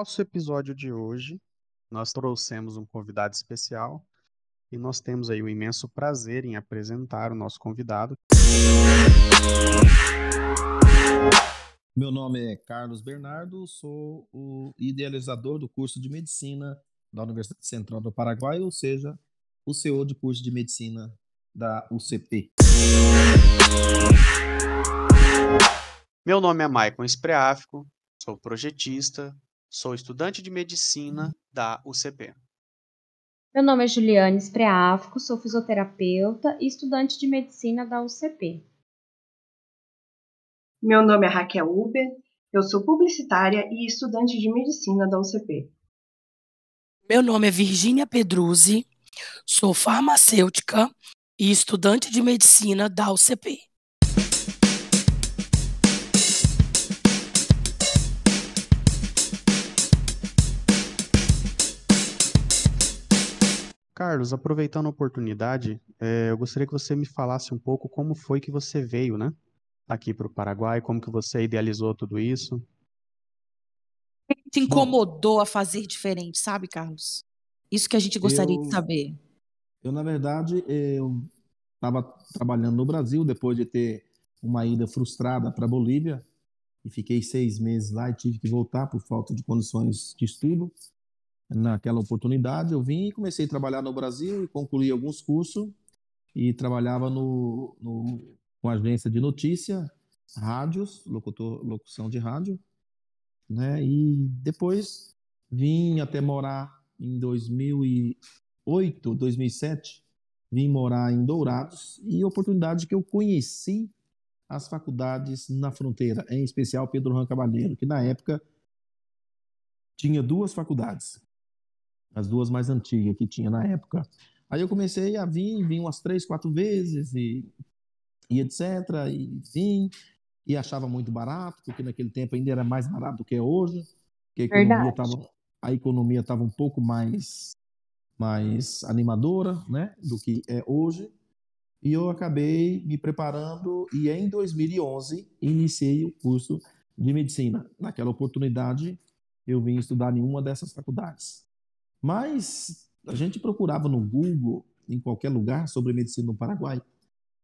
nosso episódio de hoje, nós trouxemos um convidado especial e nós temos aí o imenso prazer em apresentar o nosso convidado. Meu nome é Carlos Bernardo, sou o idealizador do curso de medicina da Universidade Central do Paraguai, ou seja, o CEO de curso de medicina da UCP. Meu nome é Maicon Espreáfico, sou projetista, sou estudante de medicina da UCP. Meu nome é Juliane Espreáfico, sou fisioterapeuta e estudante de medicina da UCP. Meu nome é Raquel Uber, eu sou publicitária e estudante de medicina da UCP. Meu nome é Virgínia Pedruzzi, sou farmacêutica e estudante de medicina da UCP. Carlos, aproveitando a oportunidade, é, eu gostaria que você me falasse um pouco como foi que você veio, né, aqui para o Paraguai, como que você idealizou tudo isso. O que te incomodou a fazer diferente, sabe, Carlos? Isso que a gente gostaria eu, de saber. Eu, na verdade, eu estava trabalhando no Brasil depois de ter uma ida frustrada para a Bolívia e fiquei seis meses lá e tive que voltar por falta de condições de estudo naquela oportunidade, eu vim e comecei a trabalhar no Brasil e concluí alguns cursos e trabalhava no, no com agência de notícia, rádios, locutor, locução de rádio, né? E depois vim até morar em 2008, 2007, vim morar em Dourados e oportunidade que eu conheci as faculdades na fronteira, em especial Pedro Ram Cavalheiro, que na época tinha duas faculdades, as duas mais antigas que tinha na época. Aí eu comecei a vir, vim umas três, quatro vezes e, e etc. E vim e achava muito barato, porque naquele tempo ainda era mais barato do que é hoje. Que a economia estava a economia estava um pouco mais mais animadora, né, do que é hoje. E eu acabei me preparando e em 2011 iniciei o curso de medicina. Naquela oportunidade eu vim estudar em uma dessas faculdades. Mas a gente procurava no Google, em qualquer lugar, sobre medicina no Paraguai.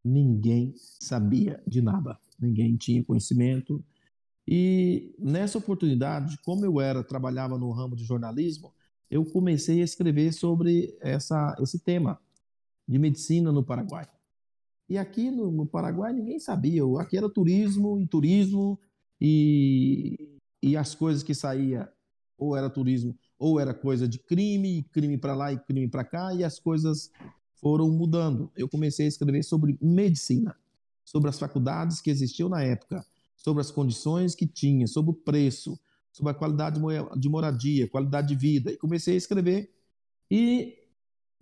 Ninguém sabia de nada, ninguém tinha conhecimento. E nessa oportunidade, como eu era trabalhava no ramo de jornalismo, eu comecei a escrever sobre essa, esse tema de medicina no Paraguai. E aqui no, no Paraguai ninguém sabia. Aqui era turismo e turismo e, e as coisas que saía ou era turismo ou era coisa de crime, crime para lá e crime para cá, e as coisas foram mudando. Eu comecei a escrever sobre medicina, sobre as faculdades que existiam na época, sobre as condições que tinha, sobre o preço, sobre a qualidade de moradia, qualidade de vida. E comecei a escrever e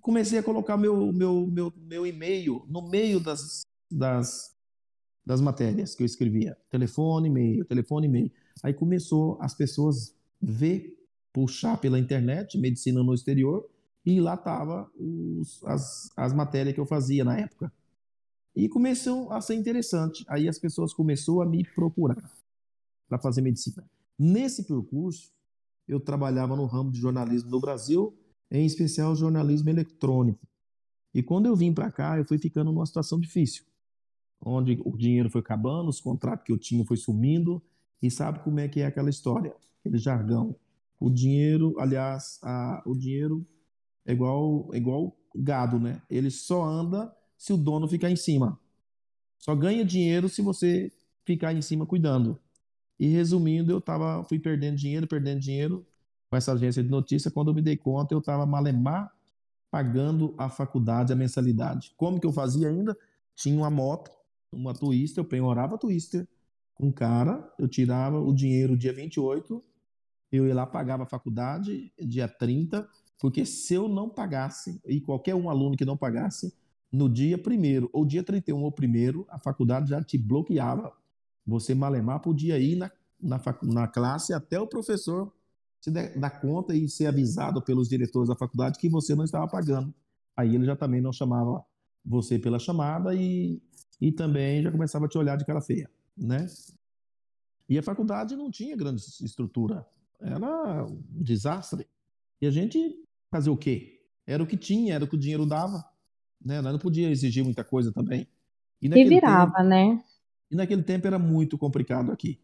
comecei a colocar meu, meu, meu, meu e-mail no meio das, das, das matérias que eu escrevia. Telefone, e-mail, telefone, e-mail. Aí começou as pessoas ver puxar pela internet, medicina no exterior, e lá tava as, as matérias que eu fazia na época. E começou a ser interessante. Aí as pessoas começaram a me procurar para fazer medicina. Nesse percurso, eu trabalhava no ramo de jornalismo no Brasil, em especial jornalismo eletrônico. E quando eu vim para cá, eu fui ficando numa situação difícil, onde o dinheiro foi acabando, os contratos que eu tinha foi sumindo, e sabe como é que é aquela história, aquele jargão. O dinheiro, aliás, a, o dinheiro é igual, é igual gado, né? Ele só anda se o dono ficar em cima. Só ganha dinheiro se você ficar em cima cuidando. E resumindo, eu tava, fui perdendo dinheiro, perdendo dinheiro com essa agência de notícia. Quando eu me dei conta, eu estava malemar pagando a faculdade, a mensalidade. Como que eu fazia ainda? Tinha uma moto, uma Twister, eu penhorava a Twister com um cara, eu tirava o dinheiro dia 28 eu ia lá, pagava a faculdade dia 30, porque se eu não pagasse, e qualquer um aluno que não pagasse, no dia primeiro ou dia 31 ou primeiro, a faculdade já te bloqueava. Você malemar podia ir na, na, na classe até o professor se dar conta e ser avisado pelos diretores da faculdade que você não estava pagando. Aí ele já também não chamava você pela chamada e, e também já começava a te olhar de cara feia, né? E a faculdade não tinha grande estrutura era um desastre. E a gente fazer o quê? Era o que tinha, era o que o dinheiro dava. Né? Nós não podia exigir muita coisa também. E virava, tempo, né? E naquele tempo era muito complicado aqui.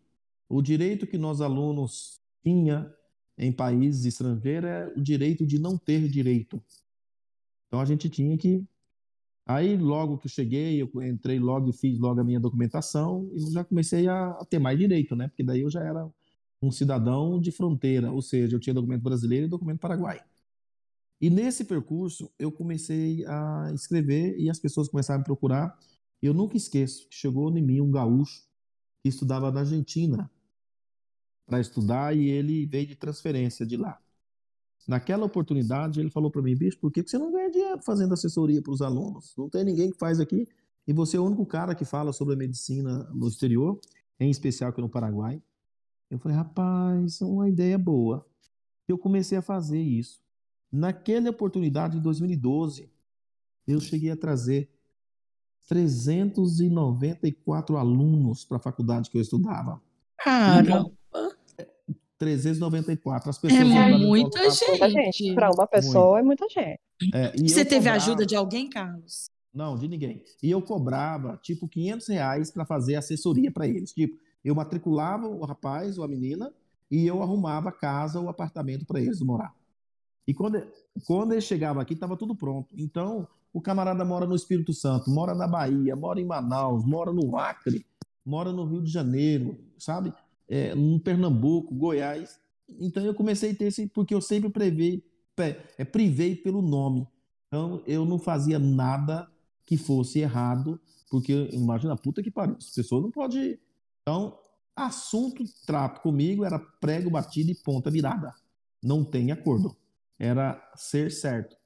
O direito que nós alunos tinha em países estrangeiros é o direito de não ter direito. Então a gente tinha que Aí, logo que eu cheguei, eu entrei logo e fiz logo a minha documentação e eu já comecei a, ter mais direito, né? Porque daí eu já era um cidadão de fronteira, ou seja, eu tinha documento brasileiro e documento paraguai. E nesse percurso, eu comecei a escrever e as pessoas começaram a me procurar. Eu nunca esqueço que chegou em mim um gaúcho que estudava na Argentina para estudar e ele veio de transferência de lá. Naquela oportunidade, ele falou para mim, bicho, por que você não ganha dinheiro fazendo assessoria para os alunos? Não tem ninguém que faz aqui. E você é o único cara que fala sobre a medicina no exterior, em especial aqui no Paraguai. Eu falei, rapaz, é uma ideia boa. Eu comecei a fazer isso. Naquela oportunidade, em 2012, eu cheguei a trazer 394 alunos para a faculdade que eu estudava. Caramba! 394. As é pessoas é muita gente. Para uma pessoa Muito. é muita gente. É, Você teve cobrava... ajuda de alguém, Carlos? Não, de ninguém. E eu cobrava, tipo, 500 reais para fazer assessoria para eles. Tipo, eu matriculava o rapaz ou a menina e eu arrumava casa ou apartamento para eles morar. E quando, quando ele chegava aqui, estava tudo pronto. Então, o camarada mora no Espírito Santo, mora na Bahia, mora em Manaus, mora no Acre, mora no Rio de Janeiro, sabe? é, no Pernambuco, Goiás. Então eu comecei a ter esse, porque eu sempre prevei, é, privei pelo nome. Então eu não fazia nada que fosse errado, porque imagina, puta que pariu, as pessoas não podem. Então, assunto, trato comigo era prego batido e ponta virada. Não tem acordo. Era ser certo.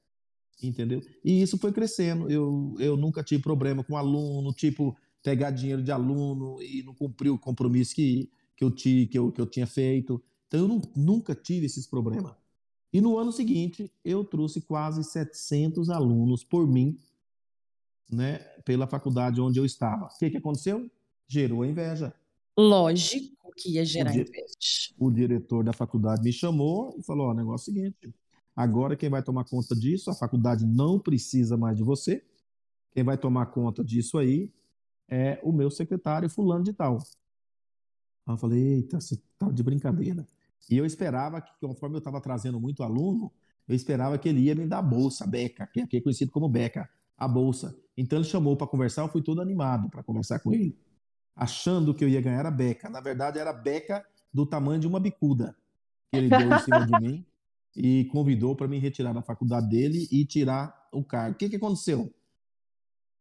Entendeu? E isso foi crescendo. Eu, eu nunca tive problema com aluno, tipo, pegar dinheiro de aluno e não cumprir o compromisso que que eu, ti, que eu, que eu tinha feito. Então eu não, nunca tive esses problemas. E no ano seguinte, eu trouxe quase 700 alunos por mim, né, pela faculdade onde eu estava. O que, que aconteceu? Gerou inveja. Lógico que ia gerar o inveja. O diretor da faculdade me chamou e falou: Ó, negócio é o seguinte, agora quem vai tomar conta disso, a faculdade não precisa mais de você. Quem vai tomar conta disso aí é o meu secretário, fulano de tal. Aí eu falei, eita, você tá de brincadeira. E eu esperava que, conforme eu estava trazendo muito aluno, eu esperava que ele ia me dar a bolsa, a beca, que aqui é conhecido como beca, a bolsa. Então ele chamou para conversar, eu fui todo animado para conversar com ele, achando que eu ia ganhar a beca. Na verdade, era a beca do tamanho de uma bicuda que ele deu em cima de mim e convidou para me retirar da faculdade dele e tirar o cargo. O que, que aconteceu?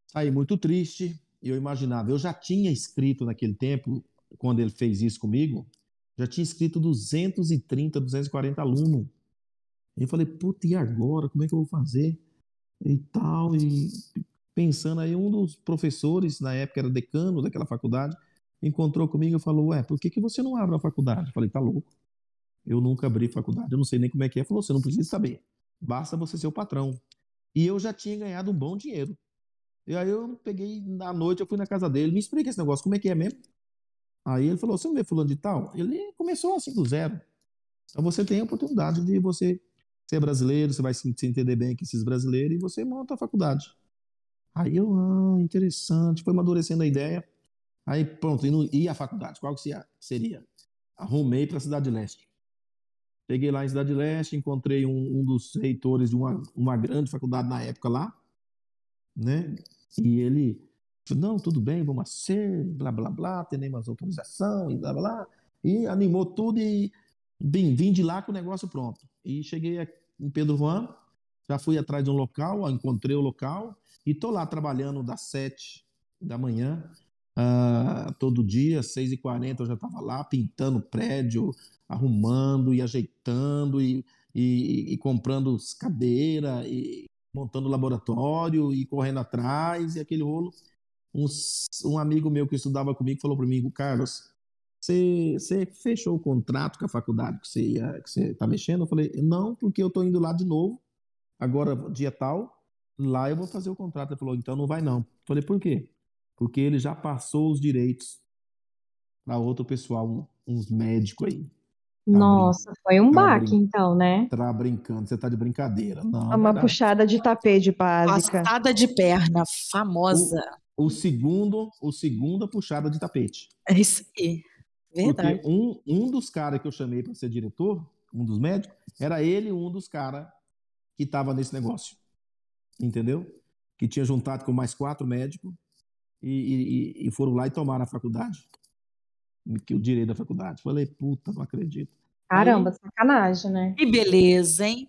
Saí muito triste. Eu imaginava, eu já tinha escrito naquele tempo quando ele fez isso comigo, já tinha escrito 230, 240 alunos. Eu falei, puta, e agora? Como é que eu vou fazer? E tal, e pensando aí, um dos professores, na época era decano daquela faculdade, encontrou comigo e falou, ué, por que, que você não abre a faculdade? Eu falei, tá louco. Eu nunca abri faculdade, eu não sei nem como é que é. Falou, você não precisa saber, basta você ser o patrão. E eu já tinha ganhado um bom dinheiro. E aí eu peguei, na noite, eu fui na casa dele, me explica esse negócio, como é que é mesmo? Aí ele falou: Você não vê fulano de tal? Ele começou assim do zero. Então você tem a oportunidade de você ser brasileiro, você vai se entender bem com esses brasileiros e você monta a faculdade. Aí eu, ah, interessante, foi amadurecendo a ideia. Aí pronto, e a faculdade? Qual que seria? Arrumei para a Cidade Leste. Cheguei lá em Cidade Leste, encontrei um, um dos reitores de uma, uma grande faculdade na época lá, né? E ele não, tudo bem, vamos ser, blá, blá, blá, mais autorização e blá, blá, E animou tudo e bem, vim de lá com o negócio pronto. E cheguei em Pedro Juan, já fui atrás de um local, encontrei o local e estou lá trabalhando das sete da manhã, uh, todo dia, seis e quarenta eu já estava lá pintando prédio, arrumando e ajeitando e, e, e comprando cadeira e montando laboratório e correndo atrás e aquele rolo um, um amigo meu que estudava comigo falou para mim, Carlos, você, fechou o contrato com a faculdade que você está mexendo? Eu falei, não, porque eu estou indo lá de novo, agora dia tal, lá eu vou fazer o contrato. Ele falou, então não vai não. Eu falei, por quê? Porque ele já passou os direitos para outro pessoal, uns médicos aí. Nossa, foi um Tá baque, brin- então, né? Tá brincando, você tá de brincadeira. Não, Uma verdade. puxada de tapete básica. Passada de perna, famosa. O segundo, o segundo a puxada de tapete. É isso aí. Verdade. Porque um, um dos caras que eu chamei para ser diretor, um dos médicos, era ele um dos caras que estava nesse negócio. Entendeu? Que tinha juntado com mais quatro médicos e, e- e foram lá e tomaram a faculdade. Que o direito da faculdade. Falei, puta, não acredito. Caramba, sacanagem, né? Que beleza, hein?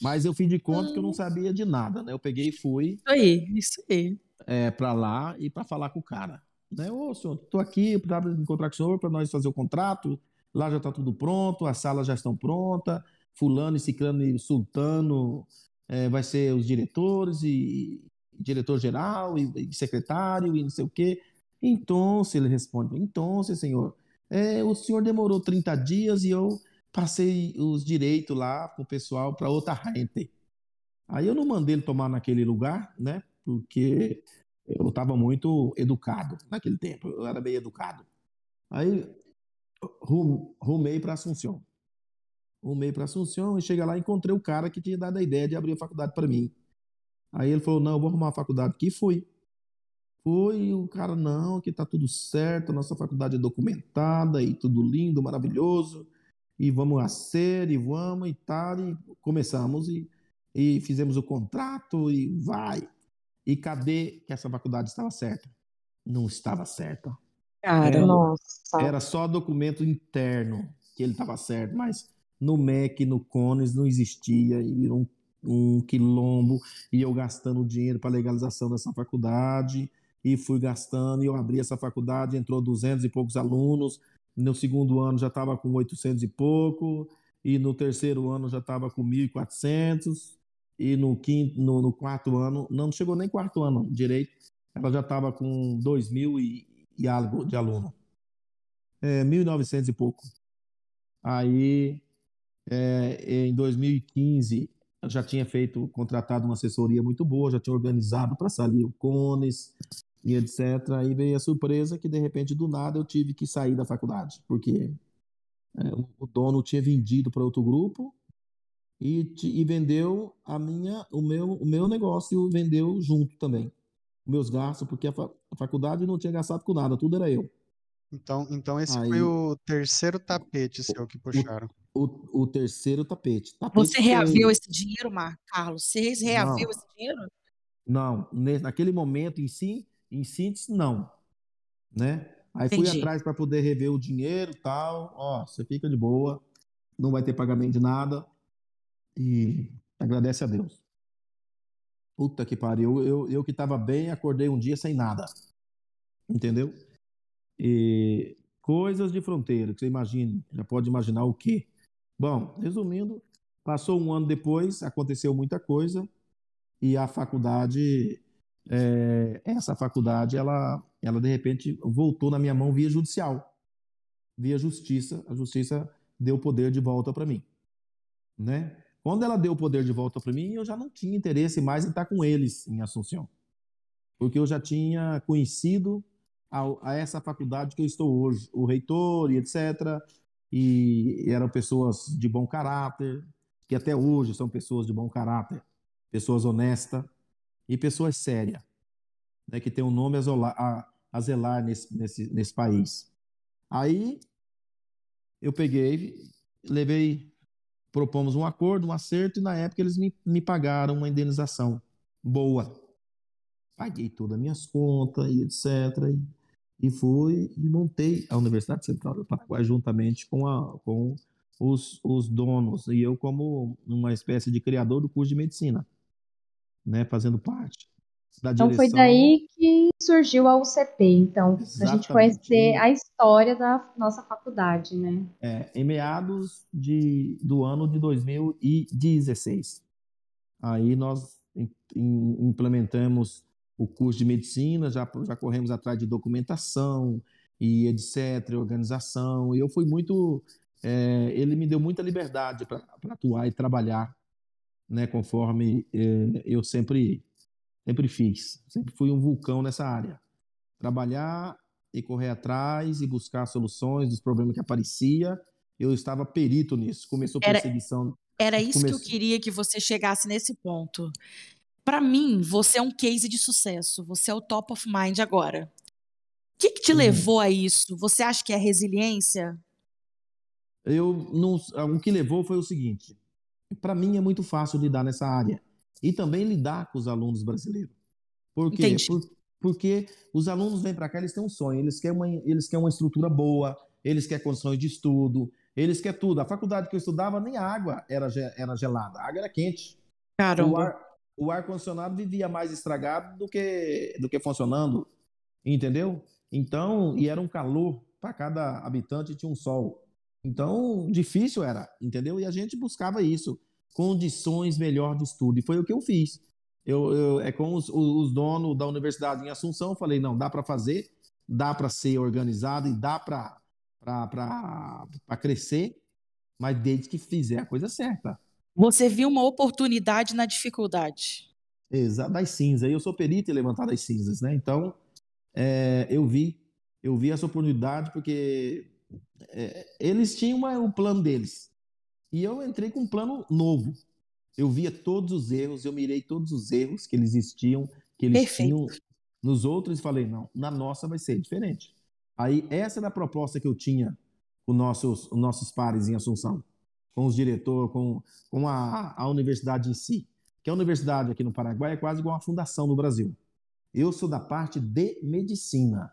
Mas eu fiz de conta que eu não sabia de nada, né? Eu peguei e fui Isso aí, isso aí. é, para lá e para falar com o cara. Né? Ô, senhor, tô aqui para encontrar com o senhor para nós fazer o contrato. Lá já está tudo pronto, as salas já estão prontas. Fulano e Ciclano e Sultano é, vai ser os diretores e diretor geral e, e secretário e não sei o quê. Então, ele responde, então, senhor, é, o senhor demorou 30 dias e eu passei os direitos lá com o pessoal para outra rente. Aí eu não mandei ele tomar naquele lugar, né? Porque eu estava muito educado naquele tempo, eu era bem educado. Aí rum- rumei para Assunção. Rumei para Assunção e chega lá e encontrei o cara que tinha dado a ideia de abrir a faculdade para mim. Aí ele falou: Não, eu vou arrumar a faculdade aqui. E fui. Fui, e o cara, não, que tá tudo certo, nossa faculdade é documentada e tudo lindo, maravilhoso. E vamos a ser, e vamos e tal. E começamos e, e fizemos o contrato e vai. E cadê que essa faculdade estava certa? Não estava certa. Cara, É. Nossa. Era só documento interno que ele estava certo, mas no MEC, no CONES não existia e virou um, um quilombo e eu gastando dinheiro para legalização dessa faculdade e fui gastando e eu abri essa faculdade, entrou 200 e poucos alunos, no segundo ano já estava com 800 e pouco e no terceiro ano já estava com 1.400 e no quinto, no, no quarto ano, não chegou nem quarto ano direito, ela já estava com 2 mil e, e algo de aluno é, 1.900 e pouco. Aí, é, em 2015, eu já tinha feito, contratado uma assessoria muito boa, já tinha organizado para sair o CONES e etc. Aí veio a surpresa que, de repente, do nada, eu tive que sair da faculdade, porque é, o- dono tinha vendido para outro grupo e, ti- e vendeu a minha, o meu, o meu negócio vendeu junto também. Meus gastos, porque a, fa- a faculdade não tinha gastado com nada, tudo era eu. Então, então esse foi Aí- o terceiro tapete seu que puxaram. O, o terceiro tapete. Tapete você que reaviu eu- esse dinheiro, Marco Carlos? Você reaviu Não. esse dinheiro? Não, naquele momento em si, em síntese, não. Né? Aí fui Entendi. atrás para poder rever o dinheiro e tal. Ó, você fica de boa, não vai ter pagamento de nada. E agradece a Deus. Puta que pariu. Eu, eu que estava bem, acordei um dia sem nada. Entendeu? E coisas de fronteira, que você imagina, já pode imaginar o quê? Bom, resumindo, passou um ano depois, aconteceu muita coisa e a faculdade, é, essa faculdade, ela, ela de repente voltou na minha mão via judicial, via justiça. A justiça deu o poder de volta para mim, né? Quando ela deu o poder de volta para mim, eu já não tinha interesse mais em estar com eles em Assunção, porque eu já tinha conhecido a, a essa faculdade que eu estou hoje, o reitor e etc. E eram pessoas de bom caráter, que até hoje são pessoas de bom caráter, pessoas honestas e pessoas sérias, né, que tem um nome a, a- a zelar nesse, nesse, nesse país. Aí eu peguei, levei, propomos um acordo, um acerto, e na época eles me, me pagaram uma indenização boa. Paguei todas as minhas contas e etc. E, e fui e montei a Universidade Central do Paraguai juntamente com, a, com os, os donos, e eu como uma espécie de criador do curso de medicina, né, fazendo parte da Então foi direção. daí que surgiu a UCP, então, pra gente Exatamente. conhecer a história da nossa faculdade, né? É, em meados de, do ano de 2016. Aí nós im- im- implementamos o curso de medicina, já, já corremos atrás de documentação e etc., organização, e eu fui muito. é, ele me deu muita liberdade para atuar e trabalhar, né, conforme é, eu sempre, sempre fiz. Sempre fui um vulcão nessa área. Trabalhar e correr atrás e buscar soluções dos problemas que aparecia eu estava perito nisso. Começou Era- perseguição. Era isso que eu queria que você chegasse nesse ponto. Para mim, você é um case de sucesso. Você é o top of mind agora. O que, que te Uhum. levou a isso? Você acha que é resiliência? Eu não, o que levou foi o seguinte: para mim é muito fácil lidar nessa área e também lidar com os alunos brasileiros. Por quê? Por- porque os alunos vêm para cá, eles têm um sonho, eles querem uma, eles querem uma estrutura boa, eles querem condições de estudo, eles querem tudo. A faculdade que eu estudava, nem a água era, era gelada, a água era quente. O Caramba. ar, o ar-condicionado vivia mais estragado do que, do que funcionando, entendeu? Então, e era um calor, para cada habitante tinha um sol. Então, difícil era, entendeu? E a gente buscava isso, condições melhor de estudo, e foi o que eu fiz. Eu, eu- é com os, os donos da universidade em Assunção, eu falei, não, dá para fazer, dá para ser organizado e dá para crescer, mas desde que fizer a coisa certa. Você viu uma oportunidade na dificuldade. Exato, das cinzas. Eu sou perito em levantar das cinzas, né? Então, é, eu vi, eu vi essa oportunidade porque é, eles tinham uma- o plano deles. E eu entrei com um plano novo. Eu via todos os erros, eu mirei todos os erros que eles existiam, que eles Perfeito. tinham nos outros e falei, não, na nossa vai ser diferente. Aí, essa era a proposta que eu tinha com nossos, os nossos pares em Assunção, com os diretores, com, com a, a universidade em si que a universidade aqui no Paraguai é quase igual uma fundação no Brasil. Eu sou da parte de medicina.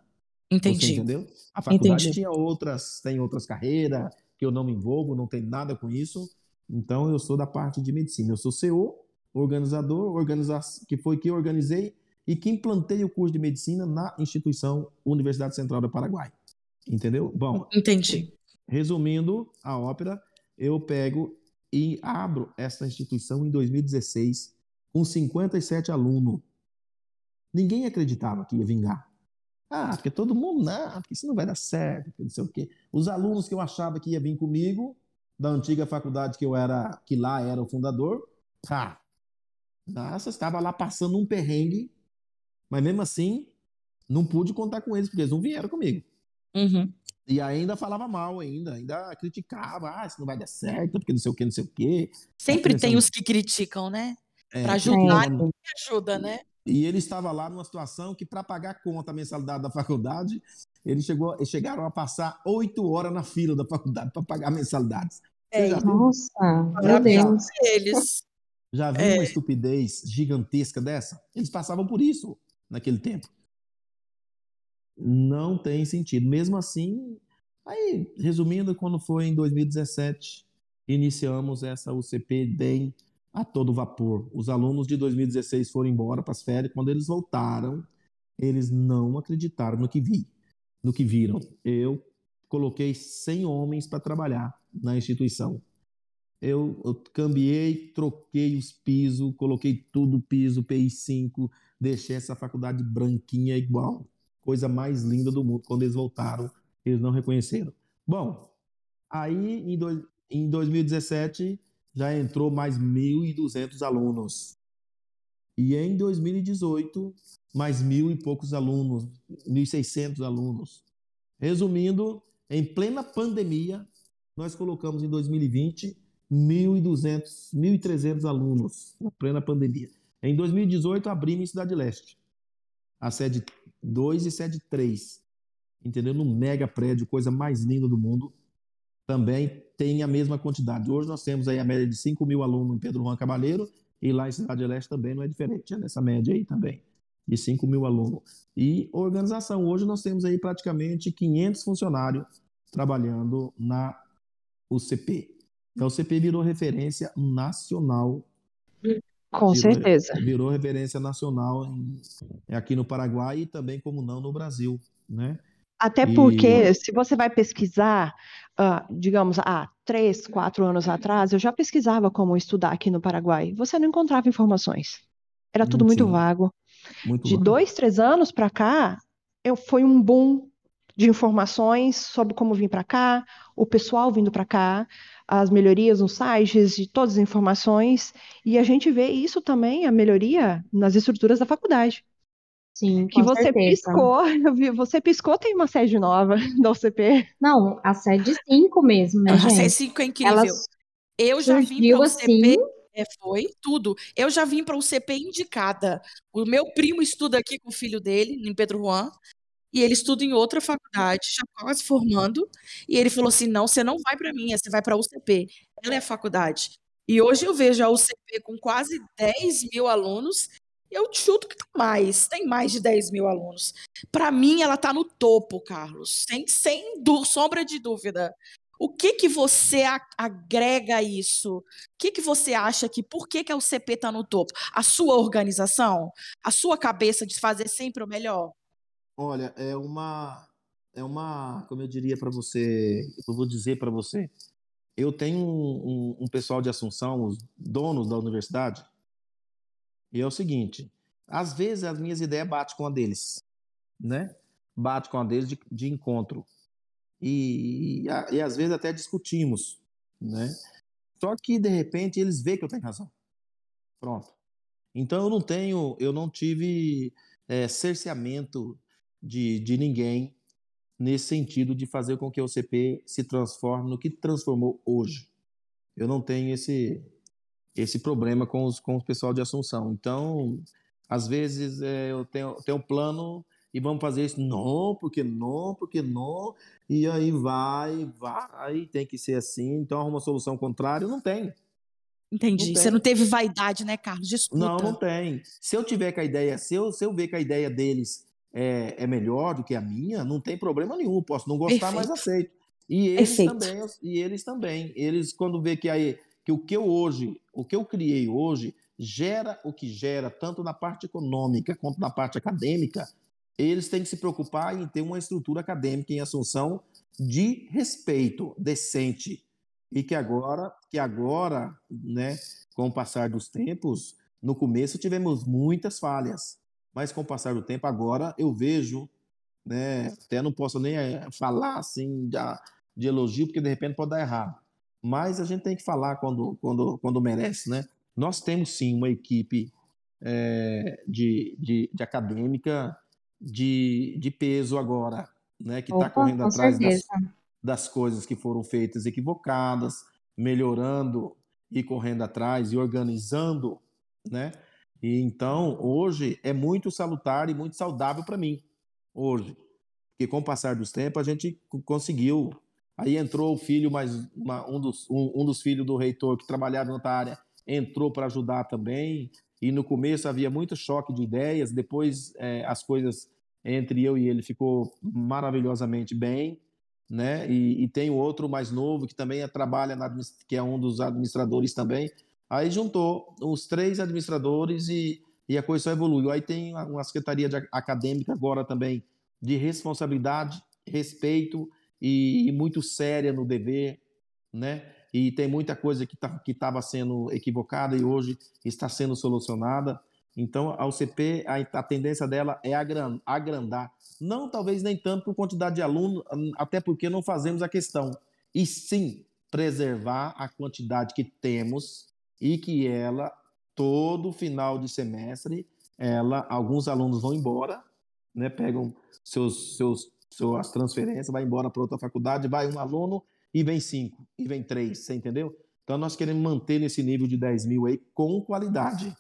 Você Entendi. entendeu? A faculdade Entendi. tinha outras, tem outras carreiras que eu não me envolvo, não tem nada com isso. Então eu sou da parte de medicina. Eu sou CEO, organizador, organiza que foi que organizei e que implantei o curso de medicina na instituição Universidade Central do Paraguai. Entendeu? Bom, Entendi. Resumindo a ópera, eu pego e abro essa instituição em 2016 com 57 alunos. Ninguém acreditava que ia vingar. Ah, porque todo mundo, não, porque isso não vai dar certo, não sei o quê. Os alunos que eu achava que ia vir comigo, da antiga faculdade que eu era, que lá era o fundador, ah, nossa, estava lá passando um perrengue, mas mesmo assim, não pude contar com eles, porque eles não vieram comigo. Uhum. E ainda falava mal, ainda, ainda criticava, ah, isso não vai dar certo, porque não sei o que, não sei o quê. Sempre tem Pensando- os que criticam, né? É, Pra que ajudar, ninguém ajuda, né? E ele estava lá numa situação que, para pagar a conta, a mensalidade da faculdade, ele chegou, eles chegaram a passar oito horas na fila da faculdade para pagar mensalidades. É, já viu, Nossa, meu Parabéns Deus. eles. já viu É. uma estupidez gigantesca dessa? Eles passavam por isso naquele tempo. Não tem sentido. Mesmo assim, aí, resumindo, quando foi em 2017, iniciamos essa UCP bem a todo vapor. Os alunos de 2016 foram embora para as férias. Quando eles voltaram, eles não acreditaram no que vi, no que viram. Eu coloquei 100 homens para trabalhar na instituição. Eu, eu cambiei, troquei os pisos, coloquei tudo piso, PI 5, deixei essa faculdade branquinha igual. Coisa mais linda do mundo. Quando eles voltaram, eles não reconheceram. Bom, aí em, dois, em 2017 já entrou mais 1.200 alunos. E em 2018, mais mil e poucos alunos, 1.600 alunos. Resumindo, em plena pandemia, nós colocamos em 2020 1.200, 1.300 alunos, na plena pandemia. Em 2018, abrimos em Cidade Leste, a sede 2 e sede 3, entendeu? No mega prédio, coisa mais linda do mundo. Também tem a mesma quantidade. Hoje nós temos aí a média de 5 mil alunos em Pedro Juan Cavalheiro, e lá em Cidade Leste também não é diferente, é nessa média aí também, de 5 mil alunos. E organização, hoje nós temos aí praticamente 500 funcionários trabalhando na UCP. Então, o CP virou referência nacional. Com virou, certeza. Virou referência nacional em, aqui no Paraguai e também, como não, no Brasil, né? Até E- porque, se você vai pesquisar, ah, digamos, há três, quatro anos atrás, eu já pesquisava como estudar aqui no Paraguai. Você não encontrava informações. Era tudo Não muito tinha. vago. Muito De bom. dois, três anos para cá, eu, foi um boom de informações sobre como vir para cá, o pessoal vindo para cá, as melhorias nos sites, de todas as informações, e a gente vê isso também, a melhoria nas estruturas da faculdade. Sim, Que você certeza. piscou, você piscou, tem uma sede nova da UCP. Não, a sede 5 mesmo, né, A gente? C5 é incrível. Ela Eu já vim para o assim, CP, é, foi tudo. Eu já vim para o CP indicada. O meu primo estuda aqui com o filho dele, em Pedro Juan, e ele estuda em outra faculdade, já quase formando. E ele falou assim: não, você não vai para minha, você vai para a UCP. Ela é a faculdade. E hoje eu vejo a UCP com quase 10 mil alunos. Eu chuto que tem mais, tem mais de 10 mil alunos. Para mim, ela está no topo, Carlos, sem, sem sombra de dúvida. O que que você agrega a isso? O que que você acha que por que que a UCP está no topo? A sua organização? A sua cabeça de fazer sempre o melhor? Olha, é uma, é uma, como eu diria para você, eu vou dizer para você, eu tenho um, um- um pessoal de Assunção, os donos da universidade, e é o seguinte, às vezes as minhas ideias batem com a deles, né? Bate com a deles de, de encontro. E, e, e às vezes até discutimos, né? Só que de repente eles veem que eu tenho razão. Pronto. Então eu não tenho, eu não tive é, cerceamento de, de ninguém nesse sentido de fazer com que o CP se transforme no que transformou hoje. Eu não tenho esse esse problema com os com o pessoal de Assunção. Então, às vezes é, eu tenho, tenho um plano e vamos fazer isso. Não, porque não, porque não. E aí vai, vai, tem que ser assim. Então, arruma uma solução contrária. Não tem. Entendi. Não Você tem. não teve vaidade, né, Carlos? De escuta. Não, não tem. Se eu tiver com a ideia, se eu, se eu ver que a ideia deles é, é melhor do que a minha, não tem problema nenhum. Posso não gostar, mas Perfeito. aceito. E eles Perfeito. também, e eles também. Eles, quando vê que, aí, que o que eu hoje, o que eu criei hoje, gera o que gera, tanto na parte econômica quanto na parte acadêmica, eles têm que se preocupar em ter uma estrutura acadêmica em Assunção de respeito, decente. E que agora, que agora, né, com o passar dos tempos, no começo tivemos muitas falhas, mas com o passar do tempo agora eu vejo, né, até não posso nem eh, falar assim de, de elogio porque de repente pode dar errado, mas a gente tem que falar quando quando quando merece, né? Nós temos sim uma equipe eh, de, de, de acadêmica de, de peso agora, né, que está correndo atrás das, das coisas que foram feitas equivocadas, melhorando e correndo atrás e organizando, né? E então, hoje é muito salutar e muito saudável para mim, hoje. Porque com o passar dos tempos a gente co- conseguiu. Aí entrou o filho, mais uma- um, dos, um, um dos filhos do reitor que trabalhava na área, entrou para ajudar também. E no começo havia muito choque de ideias, depois eh, as coisas entre eu e ele ficou maravilhosamente bem né? E, e tem o outro mais novo que também é- trabalha na que é um dos administradores também. Aí juntou os três administradores e, e a coisa só evoluiu. Aí tem uma- secretaria de acadêmica agora também de responsabilidade, respeito e, e muito séria no dever, né? E tem muita coisa que tá, estava sendo equivocada e hoje está sendo solucionada. Então, a UCP, a, a tendência dela é agran- agrandar. Não, talvez nem tanto por quantidade de alunos, hum, até porque não fazemos a questão. E sim, preservar a quantidade que temos e que ela, todo final de semestre, ela, alguns alunos vão embora, né, pegam seus, seus, suas transferências, vai embora para outra faculdade, vai um aluno e vem cinco, e vem três, você entendeu? Então, nós queremos manter nesse nível de 10 mil aí com qualidade.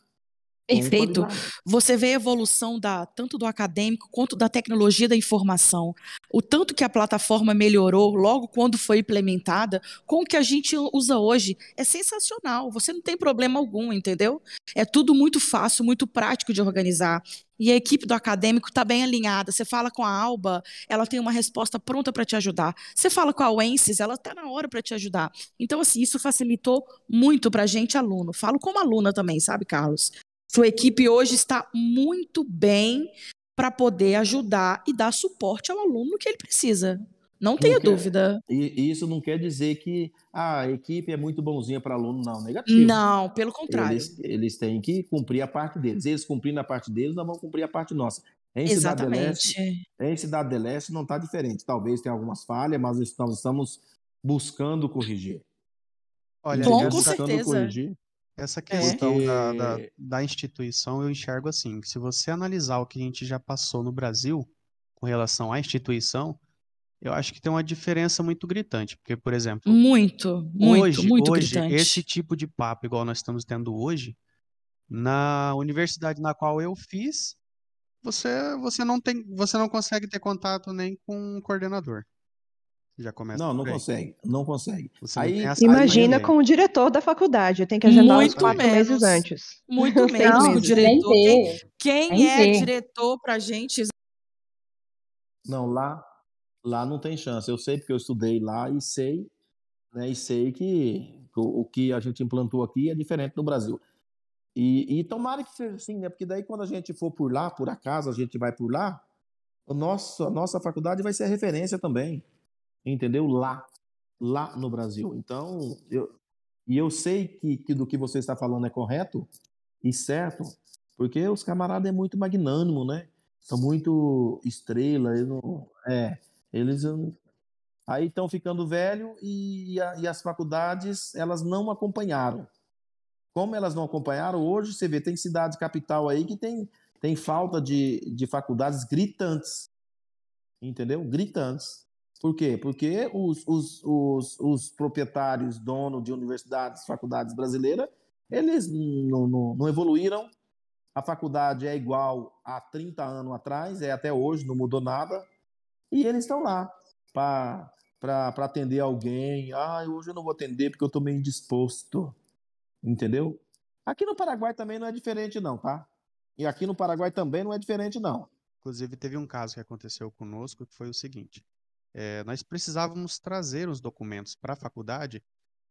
Perfeito. Você vê a evolução da, tanto do acadêmico quanto da tecnologia da informação. O tanto que a plataforma melhorou logo quando foi implementada, com o que a gente usa hoje, é sensacional. Você não tem problema algum, entendeu? É tudo muito fácil, muito prático de organizar. E a equipe do acadêmico está bem alinhada. Você fala com a Alba, ela tem uma resposta pronta para te ajudar. Você fala com a Wences, ela está na hora para te ajudar. Então, assim, isso facilitou muito para a gente, aluno. Falo como aluna também, sabe, Carlos? Sua equipe hoje está muito bem para poder ajudar e dar suporte ao aluno que ele precisa. Não tenha Não quer- dúvida. E isso não quer dizer que ah, a equipe é muito bonzinha para aluno, não. Negativo. Não, pelo contrário. Eles, eles têm que cumprir a parte deles. Eles cumprindo a parte deles, nós vamos cumprir a parte nossa. Em Cidade do Leste, Exatamente. em Cidade do Leste não está diferente. Talvez tenha algumas falhas, mas nós estamos buscando corrigir. Olha, Com- essa- com buscando certeza. corrigir. Essa É. questão da, da, Porque da instituição eu enxergo assim, que se você analisar o que a gente já passou no Brasil com relação à instituição, eu acho que tem uma diferença muito gritante. Porque, por exemplo, Muito, muito, hoje, muito hoje, esse gritante. tipo de papo, igual nós estamos tendo hoje, na universidade na qual eu fiz, você, você não tem, você não consegue ter contato nem com o coordenador. Já começa não, não consegue, não consegue. Você não tem Aí, a Imagina com o diretor da faculdade. Tenho que agendar uns Muito quatro meses menos. antes. Muito menos com o meses. diretor. Quem, quem é ver. diretor pra gente? não, lá, lá não tem chance. Eu sei porque eu estudei lá e sei, né, e sei que o, o que a gente implantou aqui é diferente do Brasil. E, e tomara que seja assim, né? Porque daí quando a gente for por lá, por acaso a gente vai por lá, o nosso, a nossa faculdade vai ser a referência também, entendeu? Lá, lá no Brasil. Então, eu, e eu sei que, que do que você está falando é correto e certo, porque os camaradas é muito magnânimo, né? São muito estrela, eles não, é, eles aí estão ficando velho e, a- e as faculdades elas não acompanharam. Como elas não acompanharam, hoje você vê, tem cidade capital aí que tem, tem falta de, de faculdades gritantes. Entendeu? Gritantes. Por quê? Porque os, os, os, os proprietários, donos de universidades, faculdades brasileiras, eles não, não, não evoluíram. A faculdade é igual a 30 anos atrás, é até hoje, não mudou nada. E eles estão lá para atender alguém. Ah, hoje eu não vou atender porque eu estou meio indisposto. Entendeu? Aqui no Paraguai também não é diferente, não, tá? E aqui no Paraguai também não é diferente, não. Inclusive, teve um caso que aconteceu conosco que foi o seguinte: eh, nós precisávamos trazer os documentos para a faculdade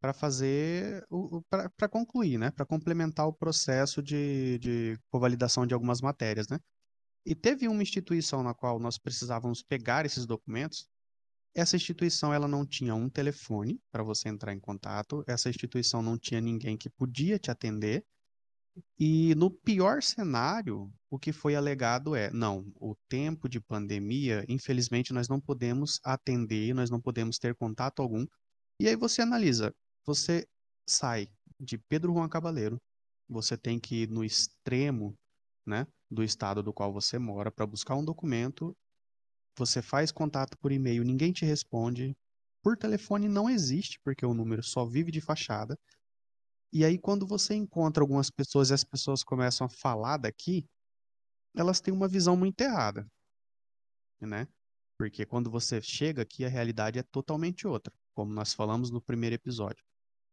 para fazer, para concluir, né? Para complementar o processo de, de convalidação de algumas matérias, né? E teve uma instituição na qual nós precisávamos pegar esses documentos. Essa instituição ela não tinha um telefone para você entrar em contato. Essa instituição não tinha ninguém que podia te atender. E no pior cenário, o que foi alegado é: não, o tempo de pandemia, infelizmente, nós não podemos atender, nós não podemos ter contato algum. E aí você analisa, você sai de Pedro Juan Cabaleiro, você tem que ir no extremo, né, do estado do qual você mora para buscar um documento, você faz contato por e-mail, ninguém te responde, por telefone não existe, porque o número só vive de fachada. E aí, quando você encontra algumas pessoas e as pessoas começam a falar daqui, elas têm uma visão muito errada, né? Porque quando você chega aqui, a realidade é totalmente outra, como nós falamos no primeiro episódio.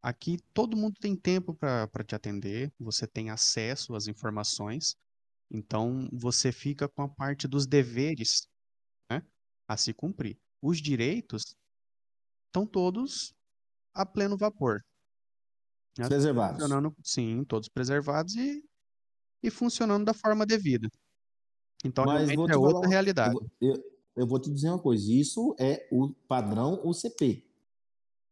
Aqui todo mundo tem tempo para te atender, você tem acesso às informações, então você fica com a parte dos deveres, né, a se cumprir. Os direitos estão todos a pleno vapor. Né? Preservados. funcionando, sim, todos preservados e, e funcionando da forma devida. Então, Mas é falar outra Eu, realidade. eu, eu vou te dizer uma coisa: isso é o padrão UCP.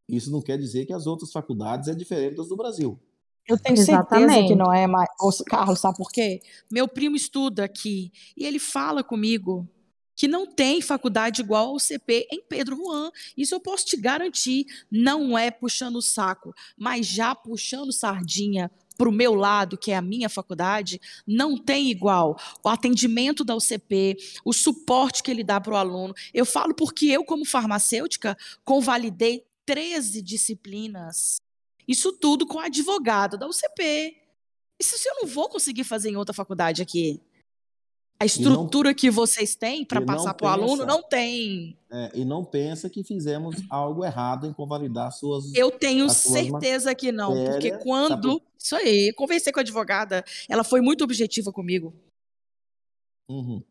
Isso não quer dizer que as outras faculdades é diferente das do Brasil. Eu tenho certeza que Exatamente. não é mais. Carlos, sabe por quê? Meu primo estuda aqui e ele fala comigo que não tem faculdade igual ao CP em Pedro Juan. Isso eu posso te garantir. Não é puxando o saco, mas já puxando sardinha para o meu lado, que é a minha faculdade, não tem igual. O atendimento da UCP, o suporte que ele dá para o aluno. Eu falo porque eu, como farmacêutica, convalidei 13 disciplinas. Isso tudo com advogado da UCP. Isso eu não vou conseguir fazer em outra faculdade aqui. A estrutura que vocês têm para não passar para o aluno não tem. É, e não pensa que fizemos algo errado em convalidar suas. Eu tenho certeza que não, porque quando. por- Isso aí, conversei com a advogada, ela foi muito objetiva comigo. Uhum.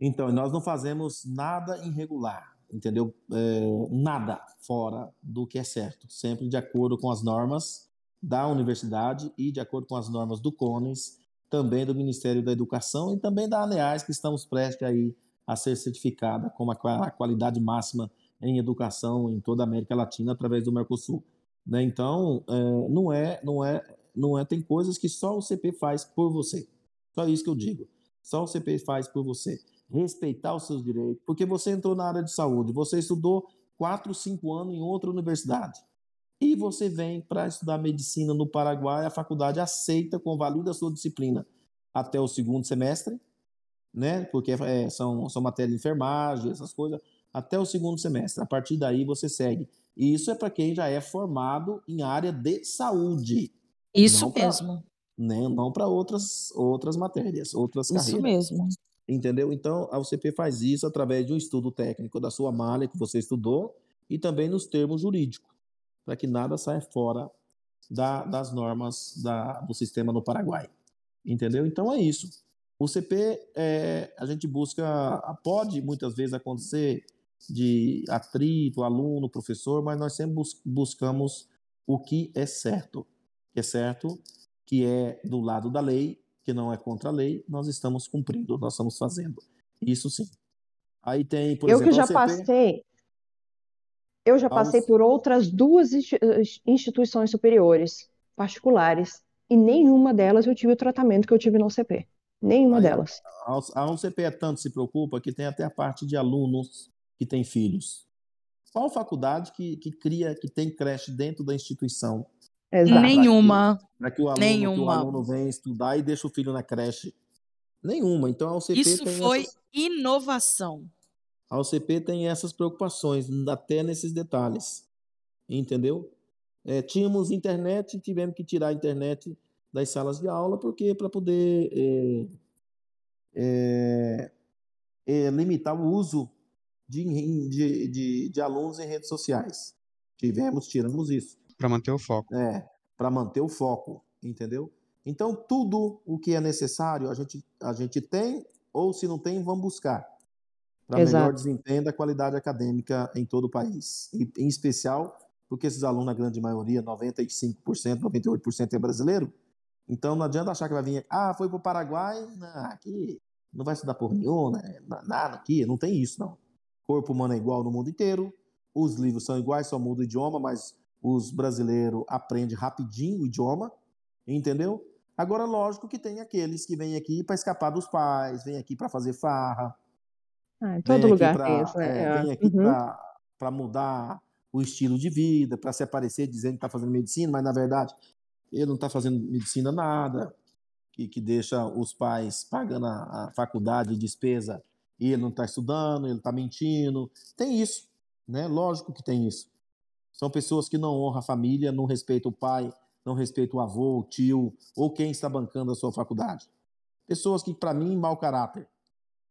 Então, nós não fazemos nada irregular, entendeu? É, nada fora do que é certo, sempre de acordo com as normas da universidade e de acordo com as normas do CONES, também do Ministério da Educação e também da ANEAS, que estamos prestes aí a ser certificada como a qua- a qualidade máxima em educação em toda a América Latina através do Mercosul. né? Então, é, não é, não é, não é, tem coisas que só o CP faz por você. Só isso que eu digo. Só o CP faz por você. Respeitar os seus direitos. Porque você entrou na área de saúde, você estudou quatro, cinco anos em outra universidade. E você vem para estudar medicina no Paraguai, a faculdade aceita, convalida a sua disciplina até o segundo semestre, né? Porque é, são, são matérias de enfermagem, essas coisas, até o segundo semestre. A partir daí você segue. E isso é para quem já é formado em área de saúde. Isso pra, mesmo. Né, não para outras, outras matérias, outras carreiras. Isso mesmo. Entendeu? Então, a UCP faz isso através de um estudo técnico da sua malha que você estudou e também nos termos jurídicos para que nada saia fora da, das normas da, do sistema no Paraguai. Entendeu? Então é isso. O CP, é, a gente busca, pode muitas vezes acontecer de atrito, aluno, professor, mas nós sempre bus buscamos o que é certo. Que é certo, que é do lado da lei, que não é contra a lei, nós estamos cumprindo, nós estamos fazendo. Isso sim. Aí tem, por eu exemplo, que já CP... passei, eu já passei por outras duas instituições superiores particulares e nenhuma delas eu tive o tratamento que eu tive no UCP. Nenhuma Aí, delas. A, UCP é tanto se preocupa que tem até a parte de alunos que têm filhos. Qual faculdade que, que cria, que tem creche dentro da instituição? Exato. Nenhuma. Para que, que, o aluno, Nenhuma. que o aluno venha estudar e deixe o filho na creche. Nenhuma. Então a UCP Isso tem foi essas... inovação. A UCP tem essas preocupações, até nesses detalhes. Entendeu? É, tínhamos internet, tivemos que tirar a internet das salas de aula, porque para poder é, é, é, limitar o uso de, de, de, de, alunos em redes sociais. Tivemos, tiramos isso. Para manter o foco. É, para manter o foco, entendeu? Então, tudo o que é necessário a gente, a gente tem, ou se não tem, vamos buscar para melhor desempenho da qualidade acadêmica em todo o país. E, em especial, porque esses alunos, na grande maioria, 95%, 98% é brasileiro. Então não adianta achar que vai vir, ah, foi para o Paraguai, não, aqui não vai estudar por nenhum, né? nada aqui, não tem isso, não. Corpo humano é igual no mundo inteiro, os livros são iguais, só muda o idioma, mas os brasileiros aprendem rapidinho o idioma, entendeu? Agora, lógico que tem aqueles que vêm aqui para escapar dos pais, vêm aqui para fazer farra, ah, em todo lugar pra, tem isso, né? É, vem aqui uhum. para mudar o estilo de vida, para se aparecer dizendo que está fazendo medicina, mas na verdade ele não está fazendo medicina nada, que, que deixa os pais pagando a, a faculdade de despesa e ele não está estudando, ele está mentindo. Tem isso, né? Lógico que tem isso. São pessoas que não honram a família, não respeitam o pai, não respeitam o avô, o tio ou quem está bancando a sua faculdade. Pessoas que, para mim, mau caráter.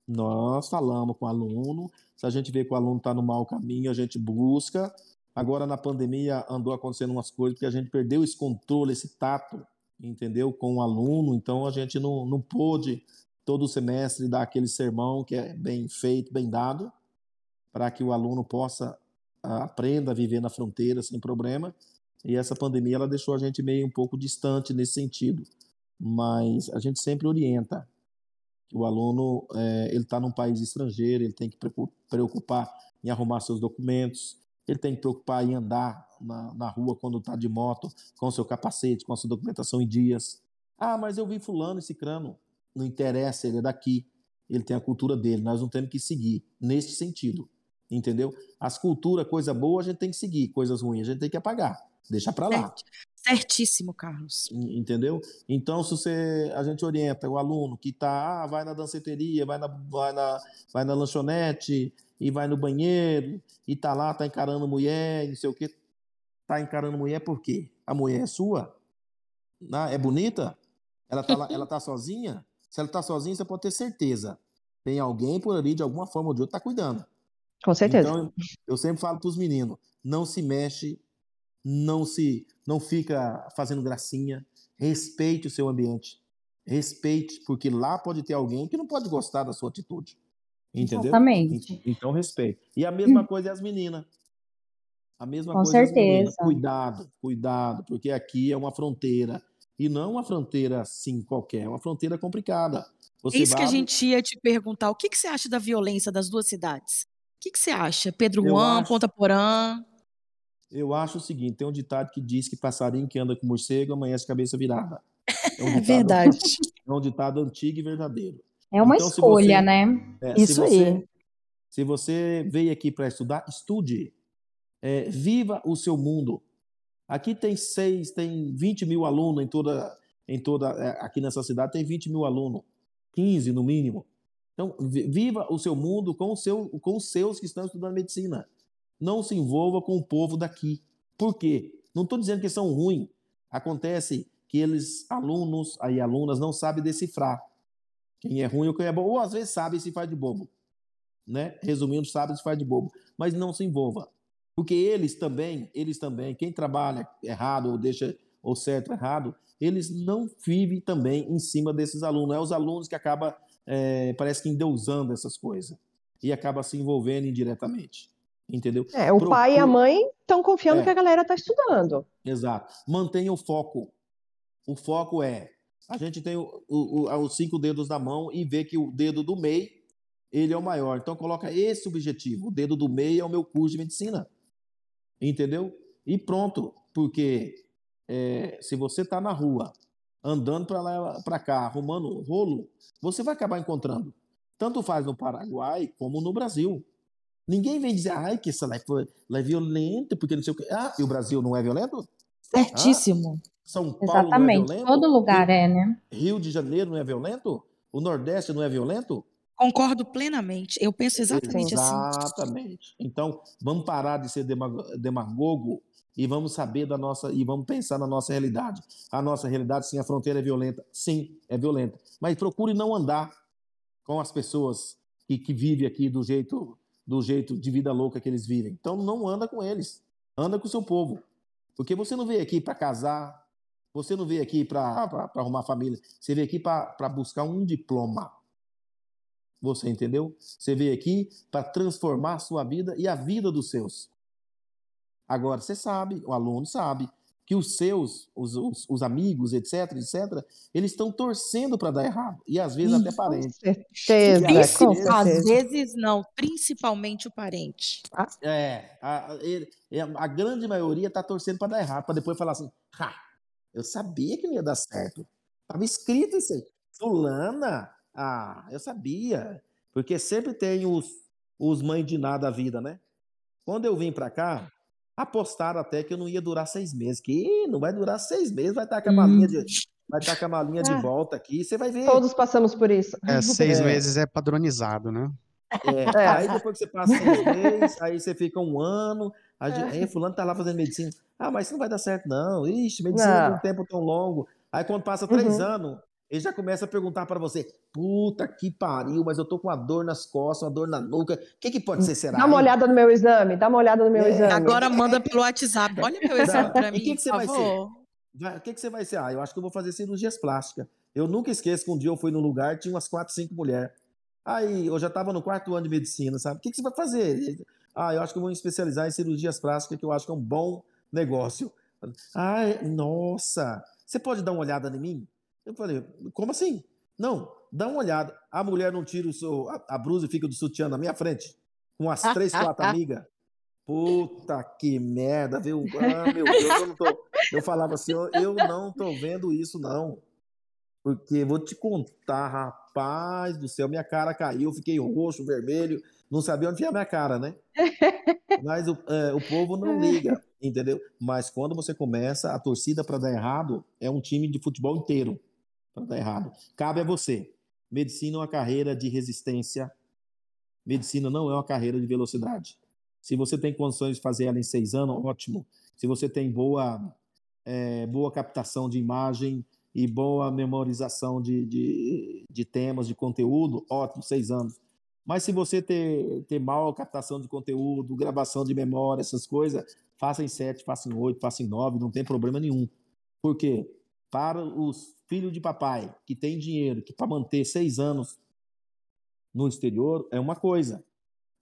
Nós falamos com o aluno, se a gente vê que o aluno está no mau caminho, a gente busca. Agora, na pandemia, andou acontecendo umas coisas porque a gente perdeu esse controle, esse tato, entendeu? Com o aluno, então a gente não, não pôde todo semestre dar aquele sermão que é bem feito, bem dado, para que o aluno possa ah, aprenda a viver na fronteira sem problema. E essa pandemia ela deixou a gente meio um pouco distante nesse sentido, mas a gente sempre orienta o aluno é, ele está num país estrangeiro, ele tem que preocupar em arrumar seus documentos, ele tem que preocupar em andar na, na rua quando está de moto, com seu capacete, com a sua documentação em dias. Ah, mas eu vi fulano esse crano. Não interessa, ele é daqui, ele tem a cultura dele, nós não temos que seguir nesse sentido, entendeu? As culturas, coisa boa, a gente tem que seguir, coisas ruins a gente tem que apagar, deixa para lá. Certíssimo, Carlos. Entendeu? Então, se você, a gente orienta o aluno que tá, ah, vai na danceteria, vai na, vai, na, vai na lanchonete e vai no banheiro e tá lá, tá encarando mulher, não sei o quê. Tá encarando mulher por quê? A mulher é sua? Ah, é bonita? Ela tá, lá, ela tá sozinha? Se ela tá sozinha, você pode ter certeza. Tem alguém por ali, de alguma forma ou de outra, tá cuidando. Com certeza. Então, eu sempre falo pros meninos, não se mexe não se não fica fazendo gracinha, respeite o seu ambiente. Respeite, porque lá pode ter alguém que não pode gostar da sua atitude. Entendeu? Exatamente. Então respeite. E a mesma coisa é as meninas. A mesma Com coisa é as meninas. certeza. Cuidado, cuidado, porque aqui é uma fronteira. E não uma fronteira assim qualquer, é uma fronteira complicada. Você Isso que a vai- gente ia te perguntar. O que, que você acha da violência das duas cidades? O que, que você acha? Pedro Juan, acho- Ponta Porã? Eu acho o seguinte: tem um ditado que diz que passarinho que anda com morcego amanhece cabeça virada. É, um É ditado- verdade. É um ditado antigo e verdadeiro. É uma Então, se escolha, você- né? É, se Isso você- aí. Se você veio aqui para estudar, estude. É, viva o seu mundo. Aqui tem seis, tem 20 mil alunos em toda, em toda, é, aqui nessa cidade tem 20 mil alunos, 15 no mínimo. Então, viva o seu mundo com, o seu, com os seus que estão estudando medicina. Não se envolva com o povo daqui. Por quê? Não estou dizendo que são ruins. Acontece que eles, alunos e alunas, não sabem decifrar quem é ruim ou quem é bom. Ou às vezes sabe e se faz de bobo. Né? Resumindo, sabe e se faz de bobo. Mas não se envolva. Porque eles também, eles também, quem trabalha errado ou deixa ou certo errado, eles não vivem também em cima desses alunos. É os alunos que acabam, é, parece que endeusando essas coisas. E acaba se envolvendo indiretamente. Entendeu? É, o Procura... pai e a mãe estão confiando é. que a galera está estudando. Exato. Mantenha o foco. O foco é a gente tem o, o, os cinco dedos da mão e vê que o dedo do meio ele é o maior. Então coloca esse objetivo. O dedo do meio é o meu curso de medicina. Entendeu? E pronto. Porque é, se você está na rua, andando para lá para cá, arrumando rolo, você vai acabar encontrando. Tanto faz no Paraguai como no Brasil. Ninguém vem dizer, ai, que essa lá é violenta, porque não sei o quê. Ah, e o Brasil não é violento? Certíssimo. Ah, São Paulo Exatamente. não é violento? Todo lugar Rio, é, né? Rio de Janeiro não é violento? O Nordeste não é violento? Concordo plenamente. Eu penso exatamente, exatamente. assim. Exatamente. Então, vamos parar de ser demagogo e vamos saber da nossa e vamos pensar na nossa realidade. A nossa realidade, sim, a fronteira é violenta. Sim, é violenta. Mas procure não andar com as pessoas que, que vivem aqui do jeito do jeito de vida louca que eles vivem. Então não anda com eles, anda com o seu povo. Porque você não veio aqui para casar, você não veio aqui para arrumar família, você veio aqui para buscar um diploma. Você entendeu? Você veio aqui para transformar a sua vida e a vida dos seus. Agora, você sabe, o aluno sabe, que os seus, os, os, os amigos, etc, etc, eles estão torcendo para dar errado. E às vezes até parentes. Certeza, às, vezes, às vezes não, principalmente o parente. É, a, a, a grande maioria está torcendo para dar errado, para depois falar assim, ha, eu sabia que não ia dar certo. Estava escrito isso aí. Fulana, ah, eu sabia. Porque sempre tem os, os mães de nada da vida, né? Quando eu vim para cá, apostaram até que eu não ia durar seis meses. Que não vai durar seis meses, vai estar com a malinha de, vai estar com a malinha de volta aqui, você vai ver. Todos passamos por isso. É, seis é. meses é padronizado, né? É, é. Aí depois que você passa seis meses, aí você fica um ano, aí, é. fulano tá lá fazendo medicina. Ah, mas isso não vai dar certo, não. Ixi, medicina tem um tempo tão longo. Aí quando passa três uhum. anos, ele já começa a perguntar para você: puta que pariu, mas eu tô com uma dor nas costas, uma dor na nuca. O que, que pode ser? Será? Dá uma olhada no meu exame, dá uma olhada no meu é. exame. Agora manda pelo WhatsApp. Olha meu exame para mim. E o que, que você vai ser? O que, que você vai ser? Ah, eu acho que eu vou fazer cirurgias plásticas. Eu nunca esqueço que um dia eu fui num lugar, tinha umas quatro, cinco mulheres. Aí eu já estava no quarto ano de medicina, sabe? O que, que você vai fazer? Ah, eu acho que eu vou me especializar em cirurgias plásticas, que eu acho que é um bom negócio. Ai, nossa, você pode dar uma olhada em mim? Eu falei, como assim? Não, dá uma olhada. A mulher não tira o seu, a, a e fica do sutiã na minha frente, com as três, quatro amigas. Puta que merda, viu? Ah, meu Deus, eu não tô. Eu falava assim, eu, não tô vendo isso, não. Porque vou te contar, rapaz do céu, minha cara caiu, fiquei roxo, vermelho, não sabia onde ia a minha cara, né? Mas o, é, o povo não liga, entendeu? Mas quando você começa, a torcida para dar errado é um time de futebol inteiro para dar errado. Cabe a você. Medicina é uma carreira de resistência. Medicina não é uma carreira de velocidade. Se você tem condições de fazer ela em seis anos, ótimo. Se você tem boa, é, boa captação de imagem e boa memorização de, de, de temas, de conteúdo, ótimo, seis anos. Mas se você ter, ter mal captação de conteúdo, gravação de memória, essas coisas, faça em sete, faça em oito, faça em nove, não tem problema nenhum. Por quê? Para os filhos de papai que tem dinheiro, que para manter seis anos no exterior é uma coisa.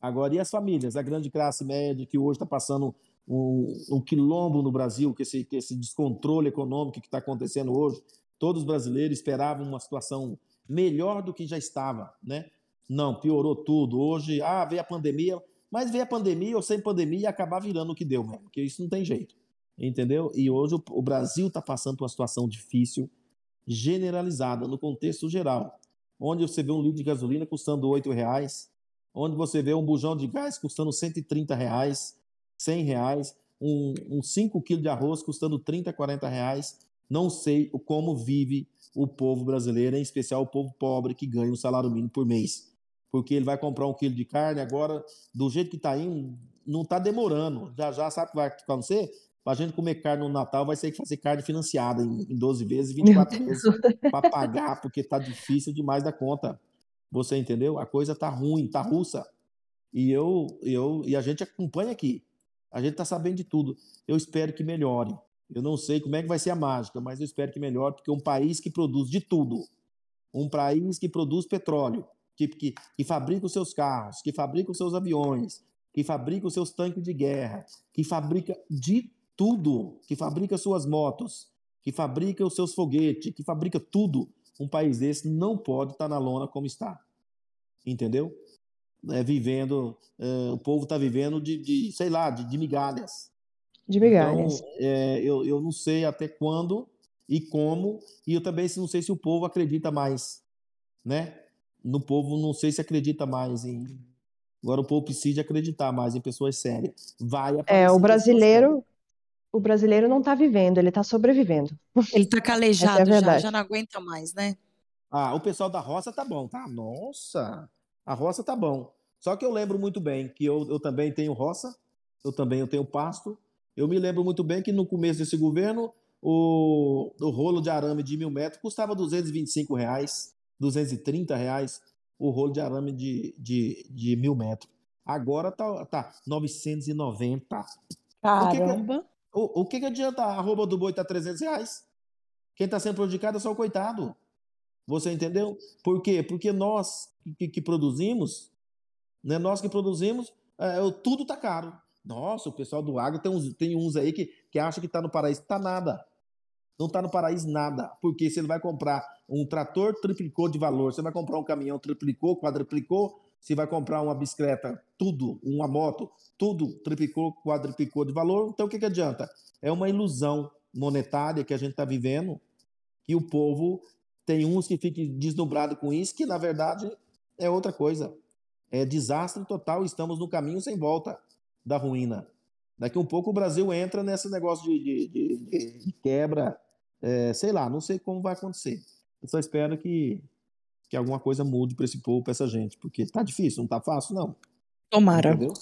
Agora, e as famílias, a grande classe média que hoje está passando um, um, quilombo no Brasil, que esse, que esse descontrole econômico que está acontecendo hoje, todos os brasileiros esperavam uma situação melhor do que já estava, né? Não, piorou tudo. Hoje, ah, veio a pandemia, mas veio a pandemia ou sem pandemia e acabar virando o que deu mesmo, porque isso não tem jeito. Entendeu? E hoje o, o Brasil está passando por uma situação difícil, generalizada, no contexto geral, onde você vê um litro de gasolina custando R$ reais, onde você vê um bujão de gás custando 130 reais, 100 reais, um, um 5 quilos de arroz custando 30, 40 reais. Não sei como vive o povo brasileiro, em especial o povo pobre que ganha um salário mínimo por mês. Porque ele vai comprar um quilo de carne agora, do jeito que está indo, não está demorando. Já já sabe o que vai acontecer? Para a gente comer carne no Natal, vai ter que fazer carne financiada em, em 12 vezes, 24 vezes para pagar, porque está difícil demais da conta. Você entendeu? A coisa está ruim, está russa. E eu, eu e a gente acompanha aqui. A gente está sabendo de tudo. Eu espero que melhore. Eu não sei como é que vai ser a mágica, mas eu espero que melhore, porque um país que produz de tudo, um país que produz petróleo, que, que, que fabrica os seus carros, que fabrica os seus aviões, que fabrica os seus tanques de guerra, que fabrica de tudo, que fabrica suas motos, que fabrica os seus foguetes, que fabrica tudo, um país desse não pode estar na lona como está. Entendeu? É, vivendo, é, o povo está vivendo de, de, sei lá, de, de migalhas. De migalhas. Então, é, eu, eu não sei até quando e como, e eu também não sei se o povo acredita mais, né? No povo, não sei se acredita mais em. Agora o povo precisa acreditar mais em pessoas sérias. Vai É, o brasileiro, o brasileiro não está vivendo, ele está sobrevivendo. Ele está calejado é já, já não aguenta mais, né? Ah, o pessoal da roça tá bom, tá? Nossa, a roça tá bom. Só que eu lembro muito bem que eu, eu também tenho roça, eu também eu tenho pasto. Eu me lembro muito bem que no começo desse governo o, o rolo de arame de mil metros custava 225 reais, 230 reais o rolo de arame de, de, de mil metros. Agora tá, tá 990. Caramba! O o, que, que adianta a roupa do boi tá 300 reais? Quem está sendo prejudicado é só o coitado. Você entendeu? Por quê? Porque nós que, que produzimos, né, nós que produzimos, é, tudo tá caro. Nossa, o pessoal do agro tem uns, tem uns aí que, que acha que está no paraíso. Tá nada. Não está no paraíso nada. Porque se ele vai comprar um trator, triplicou de valor. Você vai comprar um caminhão, triplicou, quadriplicou. Se vai comprar uma bicicleta, tudo, uma moto, tudo triplicou, quadriplicou de valor. Então o que, que adianta? É uma ilusão monetária que a gente está vivendo que o povo tem uns que ficam desdobrados com isso, que na verdade é outra coisa. É desastre total, estamos no caminho sem volta da ruína. Daqui um pouco o Brasil entra nesse negócio de, de, de, de quebra, é, sei lá, não sei como vai acontecer. Eu só espero que, que alguma coisa mude para esse povo, para essa gente, porque tá difícil, não tá fácil, não. Tomara. Entendeu?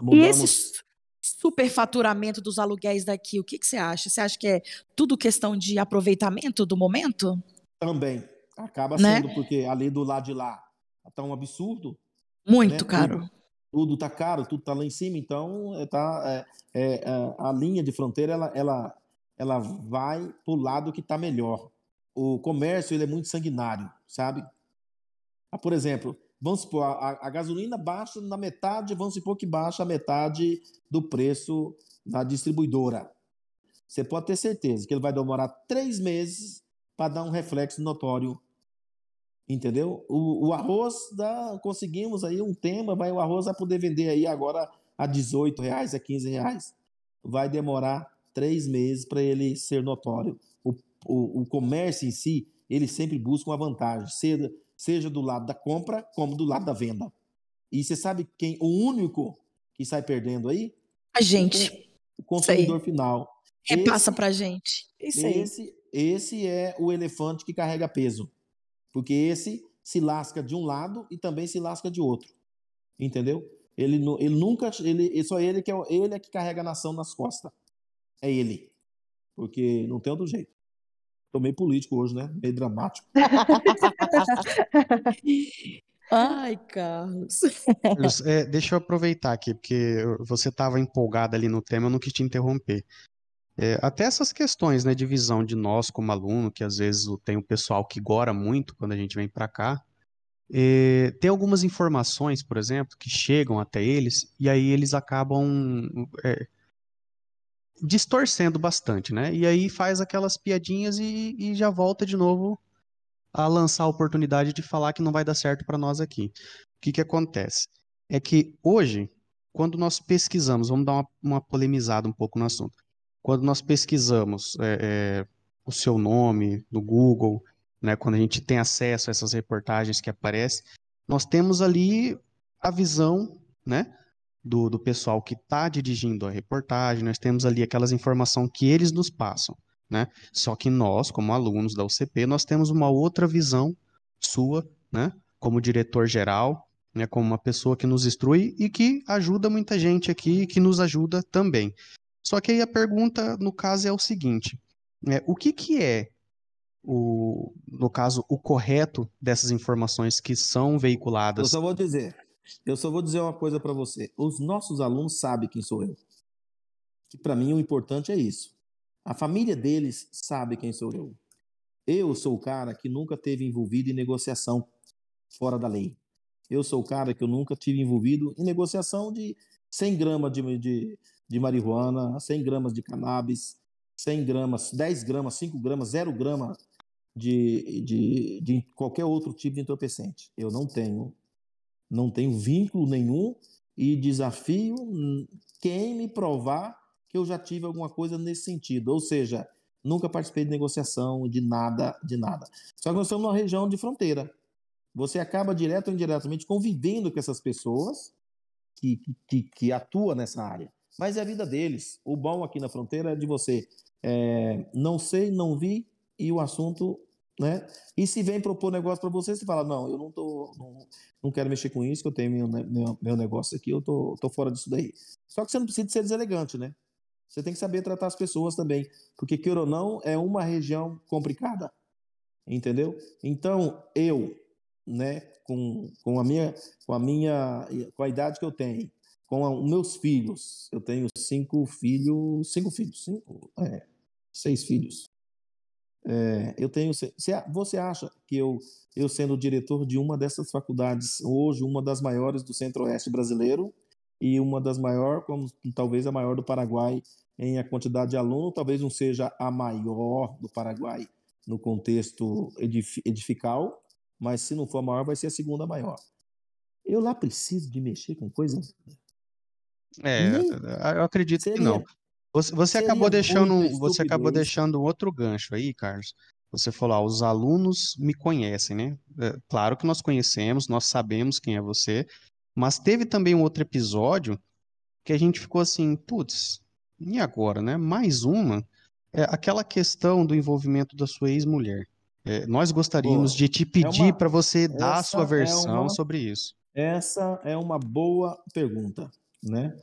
Mudamos... E esse superfaturamento dos aluguéis daqui, o que, que você acha? Você acha que é tudo questão de aproveitamento do momento? Também. Acaba né? sendo, porque ali do lado de lá tá um absurdo. Muito né? caro. Tudo, tudo tá caro, tudo tá lá em cima, então é, tá, é, é, é a linha de fronteira ela, ela, ela vai pro lado que tá melhor. O comércio ele é muito sanguinário, sabe? Ah, por exemplo, vamos supor, a, a, gasolina baixa na metade, vamos supor que baixa a metade do preço da distribuidora. Você pode ter certeza que ele vai demorar três meses para dar um reflexo notório. Entendeu? O, o arroz, dá, conseguimos aí um tema, vai, o arroz vai poder vender aí agora a 18 reais, a 15 reais. Vai demorar três meses para ele ser notório. O, o, comércio em si, ele sempre busca uma vantagem, seja, seja do lado da compra como do lado da venda. E você sabe quem, o único que sai perdendo aí? A gente. O consumidor final. Repassa para gente. Isso aí. Esse esse é o elefante que carrega peso. Porque esse se lasca de um lado e também se lasca de outro. Entendeu? Ele, ele nunca. Ele, só ele que, é, ele é que carrega a nação nas costas. É ele. Porque não tem outro jeito. Tô meio político hoje, né? Meio dramático. Ai, Carlos. É, deixa eu aproveitar aqui, porque você estava empolgada ali no tema, eu não quis te interromper. É, até essas questões, né, de visão de nós como aluno, que às vezes tem o pessoal que gora muito quando a gente vem para cá, é, tem algumas informações, por exemplo, que chegam até eles e aí eles acabam é, distorcendo bastante, né? E aí faz aquelas piadinhas e, e já volta de novo a lançar a oportunidade de falar que não vai dar certo para nós aqui. O que que acontece? É que hoje, quando nós pesquisamos, vamos dar uma, uma polemizada um pouco no assunto quando nós pesquisamos é, é, o seu nome no Google, né, quando a gente tem acesso a essas reportagens que aparecem, nós temos ali a visão, né, do, do pessoal que está dirigindo a reportagem, nós temos ali aquelas informações que eles nos passam, né? Só que nós, como alunos da UCP, nós temos uma outra visão sua, né? Como diretor-geral, né? Como uma pessoa que nos instrui e que ajuda muita gente aqui, que nos ajuda também. Só que aí a pergunta, no caso, é o seguinte: é, o que, que é o, no caso, o correto dessas informações que são veiculadas? Eu só vou dizer, eu só vou dizer uma coisa para você. Os nossos alunos sabem quem sou eu. Que para mim o importante é isso. A família deles sabe quem sou eu. Eu sou o cara que nunca teve envolvido em negociação fora da lei. Eu sou o cara que eu nunca tive envolvido em negociação de 100 gramas de, de, de marihuana, 100 gramas de cannabis, 100 gramas, 10 gramas, 5 gramas, 0 grama de, de, de qualquer outro tipo de entorpecente. Eu não tenho não tenho vínculo nenhum e desafio quem me provar que eu já tive alguma coisa nesse sentido. Ou seja, nunca participei de negociação, de nada, de nada. Só que nós estamos numa região de fronteira. Você acaba direto ou indiretamente convivendo com essas pessoas que, que, que atuam nessa área. Mas é a vida deles. O bom aqui na fronteira é de você é, não sei, não vi, e o assunto né? E se vem propor negócio para você, você fala, não, eu não tô, não, não quero mexer com isso, que eu tenho meu, meu, meu negócio aqui, eu tô, tô fora disso daí. Só que você não precisa ser deselegante, né? Você tem que saber tratar as pessoas também, porque queira ou não, é uma região complicada, entendeu? Então, eu, né, com, com a minha, com a minha, com a idade que eu tenho, com meus filhos, eu tenho cinco filhos, cinco filhos, cinco, é, seis filhos. É, eu tenho. Você acha que eu, eu sendo diretor de uma dessas faculdades, hoje uma das maiores do Centro-Oeste brasileiro e uma das maiores, como talvez a maior do Paraguai em a quantidade de aluno, talvez não seja a maior do Paraguai no contexto edifical, mas se não for a maior, vai ser a segunda maior. Eu lá preciso de mexer com coisa. É, Nem eu acredito seria, que não. Você, você acabou deixando, você acabou deixando outro gancho aí, Carlos. Você falou, ah, os alunos me conhecem, né? É, claro que nós conhecemos, nós sabemos quem é você, mas teve também um outro episódio que a gente ficou assim, putz, e agora, né? Mais uma, é aquela questão do envolvimento da sua ex-mulher. É, nós gostaríamos de te é pedir é para você dar a sua é versão uma, sobre isso. Essa é uma boa pergunta, né?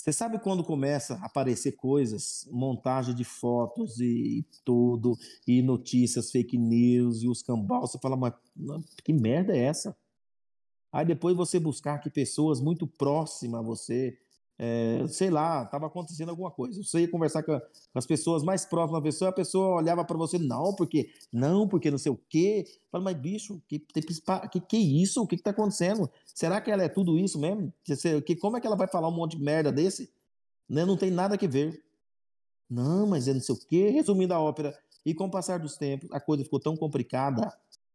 Você sabe quando começa a aparecer coisas, montagem de fotos e tudo, e notícias, fake news e os cambal, você fala, mas que merda é essa? Aí depois você buscar que pessoas muito próximas a você é, sei lá, estava acontecendo alguma coisa. Você ia conversar com, com, as pessoas mais próximas da pessoa, a pessoa olhava para você, não, porque, não, porque não sei o quê. Fala, mas bicho, que, que, que isso? O que está acontecendo? Será que ela é tudo isso mesmo? Que, como é que ela vai falar um monte de merda desse? Né? Não tem nada que ver. Não, mas é não sei o quê. Resumindo a ópera, e com o passar dos tempos, a coisa ficou tão complicada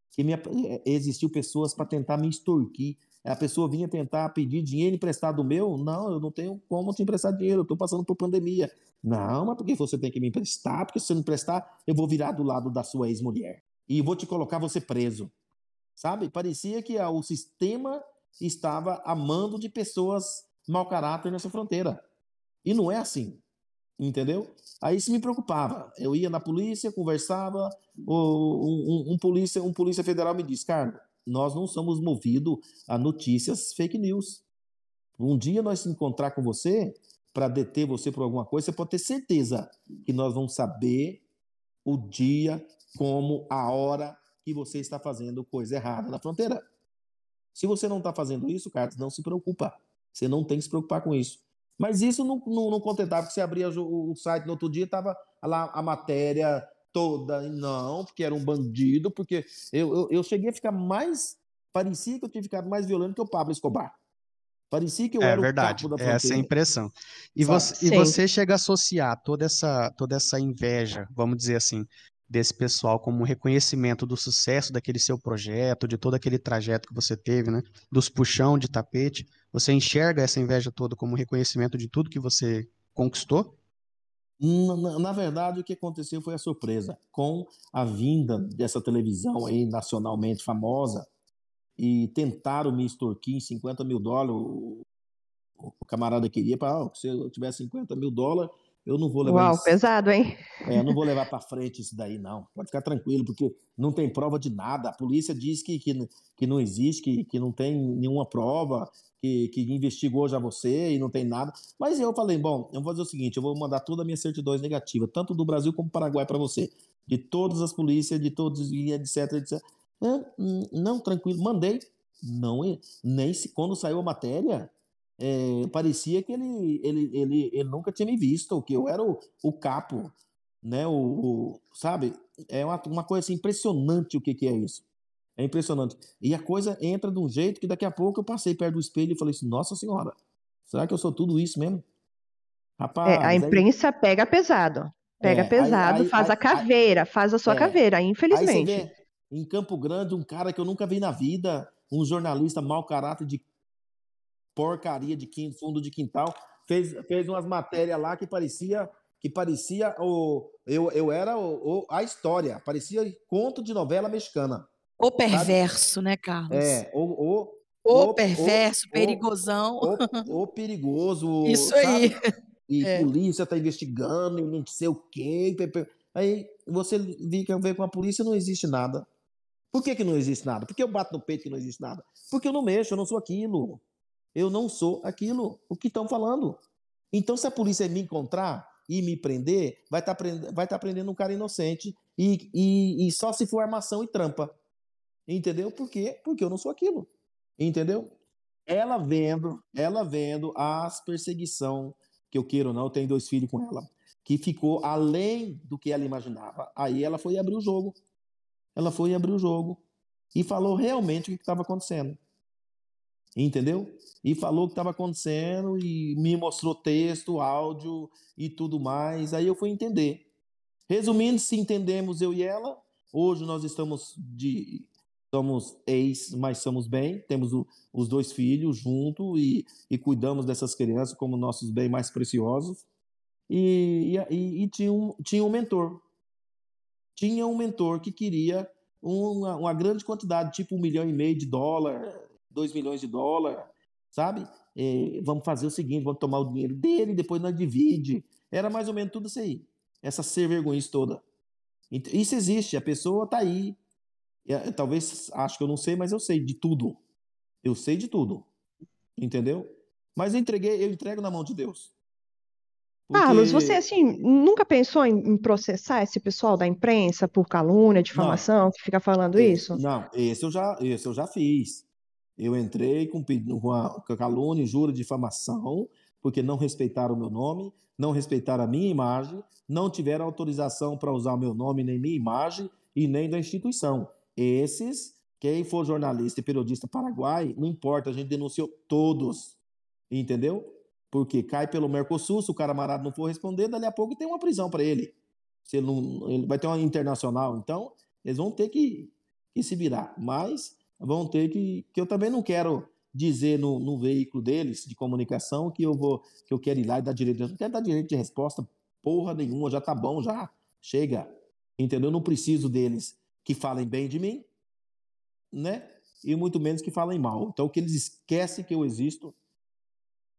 que me, é, existiu pessoas para tentar me extorquir a pessoa vinha tentar pedir dinheiro emprestado meu, não, eu não tenho como te emprestar dinheiro, eu estou passando por pandemia. Não, mas por que você tem que me emprestar? Porque se você não emprestar, eu vou virar do lado da sua ex-mulher e vou te colocar você preso. Sabe? Parecia que o sistema estava amando de pessoas mau caráter nessa fronteira. E não é assim. Entendeu? Aí isso me preocupava. Eu ia na polícia, conversava, um, um, um polícia, um polícia federal me disse, Carlos, nós não somos movidos a notícias fake news. Um dia nós encontrar com você para deter você por alguma coisa, você pode ter certeza que nós vamos saber o dia, como, a hora que você está fazendo coisa errada na fronteira. Se você não está fazendo isso, Carlos, não se preocupa. Você não tem que se preocupar com isso. Mas isso não, não, não contentava, porque você abria o, o site no outro dia, estava lá a matéria toda. Não, porque era um bandido, porque eu, eu, eu cheguei a ficar mais. Parecia que eu tinha ficado mais violento que o Pablo Escobar. Parecia que eu é, era verdade, o capo da fronteira. Essa é a impressão. E você, e você chega a associar toda essa, toda essa inveja, vamos dizer assim, desse pessoal como um reconhecimento do sucesso daquele seu projeto, de todo aquele trajeto que você teve, né? Dos puxão de tapete. Você enxerga essa inveja toda como um reconhecimento de tudo que você conquistou? Na, na, verdade, o que aconteceu foi a surpresa. Com a vinda dessa televisão aí nacionalmente famosa e tentaram me extorquir em 50 mil dólares, o camarada queria para, oh, se eu tiver 50 mil dólares, eu não vou levar Uau, isso. pesado, hein? É, eu não vou levar para frente isso daí, não. Pode ficar tranquilo, porque não tem prova de nada. A polícia diz que, que, que não existe, que, que não tem nenhuma prova, que, que investigou já você e não tem nada. Mas eu falei, bom, eu vou fazer o seguinte, eu vou mandar toda a minha certidões negativa, tanto do Brasil como do Paraguai para você. De todas as polícias, de todos, etc, etc. Não, não, tranquilo, mandei. Não, nem se, quando saiu a matéria, é, parecia que ele, ele, ele, ele nunca tinha me visto, que eu era o, o capo, né? O, o, sabe? É uma, uma coisa assim, impressionante o que, que é isso. É impressionante. E a coisa entra de um jeito que daqui a pouco eu passei perto do espelho e falei assim: Nossa Senhora, será que eu sou tudo isso mesmo? Rapaz. É, a imprensa aí... pega pesado. Pega é, pesado, aí, faz aí, a caveira, faz a sua é, caveira, infelizmente. Em Campo Grande, um cara que eu nunca vi na vida, um jornalista mau caráter de porcaria de quinto, fundo de quintal, fez, fez umas matérias lá que parecia que parecia o eu, eu era o, o, a história, parecia conto de novela mexicana. O perverso, sabe? né, Carlos? É, o, o, o, o perverso, o, perigosão. O, perigoso. Isso sabe? aí. E é. polícia tá investigando, e não sei o quê. Aí você vê com a polícia não existe nada. Por que, que não existe nada? Porque eu bato no peito que não existe nada? Porque eu não mexo, eu não sou aquilo. Eu não sou aquilo, o que estão falando. Então, se a polícia me encontrar e me prender, vai estar tá vai tá prendendo um cara inocente e, e, e só se for armação e trampa. Entendeu? Por quê? Porque eu não sou aquilo. Entendeu? Ela vendo, ela vendo as perseguição que eu queiro ou não, eu tenho dois filhos com ela, que ficou além do que ela imaginava. Aí ela foi abrir o jogo. Ela foi abrir o jogo e falou realmente o que estava acontecendo. Entendeu? E falou o que estava acontecendo e me mostrou texto, áudio e tudo mais. Aí eu fui entender. Resumindo, se entendemos eu e ela, hoje nós estamos de somos ex, mas somos bem, temos o, os dois filhos junto e, e, cuidamos dessas crianças como nossos bens mais preciosos. E, e, e, tinha, um, tinha um mentor. Tinha um mentor que queria uma, uma grande quantidade, tipo um milhão e meio de dólar, 2 milhões de dólares, sabe? É, vamos fazer o seguinte, vamos tomar o dinheiro dele, depois nós divide. Era mais ou menos tudo isso aí. Essa ser vergonhice toda. Isso existe, a pessoa tá aí. É, talvez, acho que eu não sei, mas eu sei de tudo. Eu sei de tudo. Entendeu? Mas eu entreguei, eu entrego na mão de Deus. Porque... Carlos, você assim nunca pensou em, em, processar esse pessoal da imprensa por calúnia, difamação, não, que fica falando esse, isso? Não, esse eu já, esse eu já fiz. Eu entrei com, com a calúnia, jura, difamação, porque não respeitaram o meu nome, não respeitaram a minha imagem, não tiveram autorização para usar o meu nome, nem minha imagem e nem da instituição. Esses, quem for jornalista e periodista paraguai, não importa, a gente denunciou todos, entendeu? Porque cai pelo Mercosul, se o cara amarado não for responder, dali a pouco tem uma prisão para ele. Se ele, não, ele vai ter uma internacional. Então, eles vão ter que, que se virar. Mas vão ter que. que eu também não quero dizer no, no, veículo deles de comunicação que eu vou que eu quero ir lá e dar direito. Eu não quero dar direito de resposta porra nenhuma, já tá bom, já chega. Entendeu? Eu não preciso deles que falem bem de mim, né? E muito menos que falem mal. Então, que eles esquecem que eu existo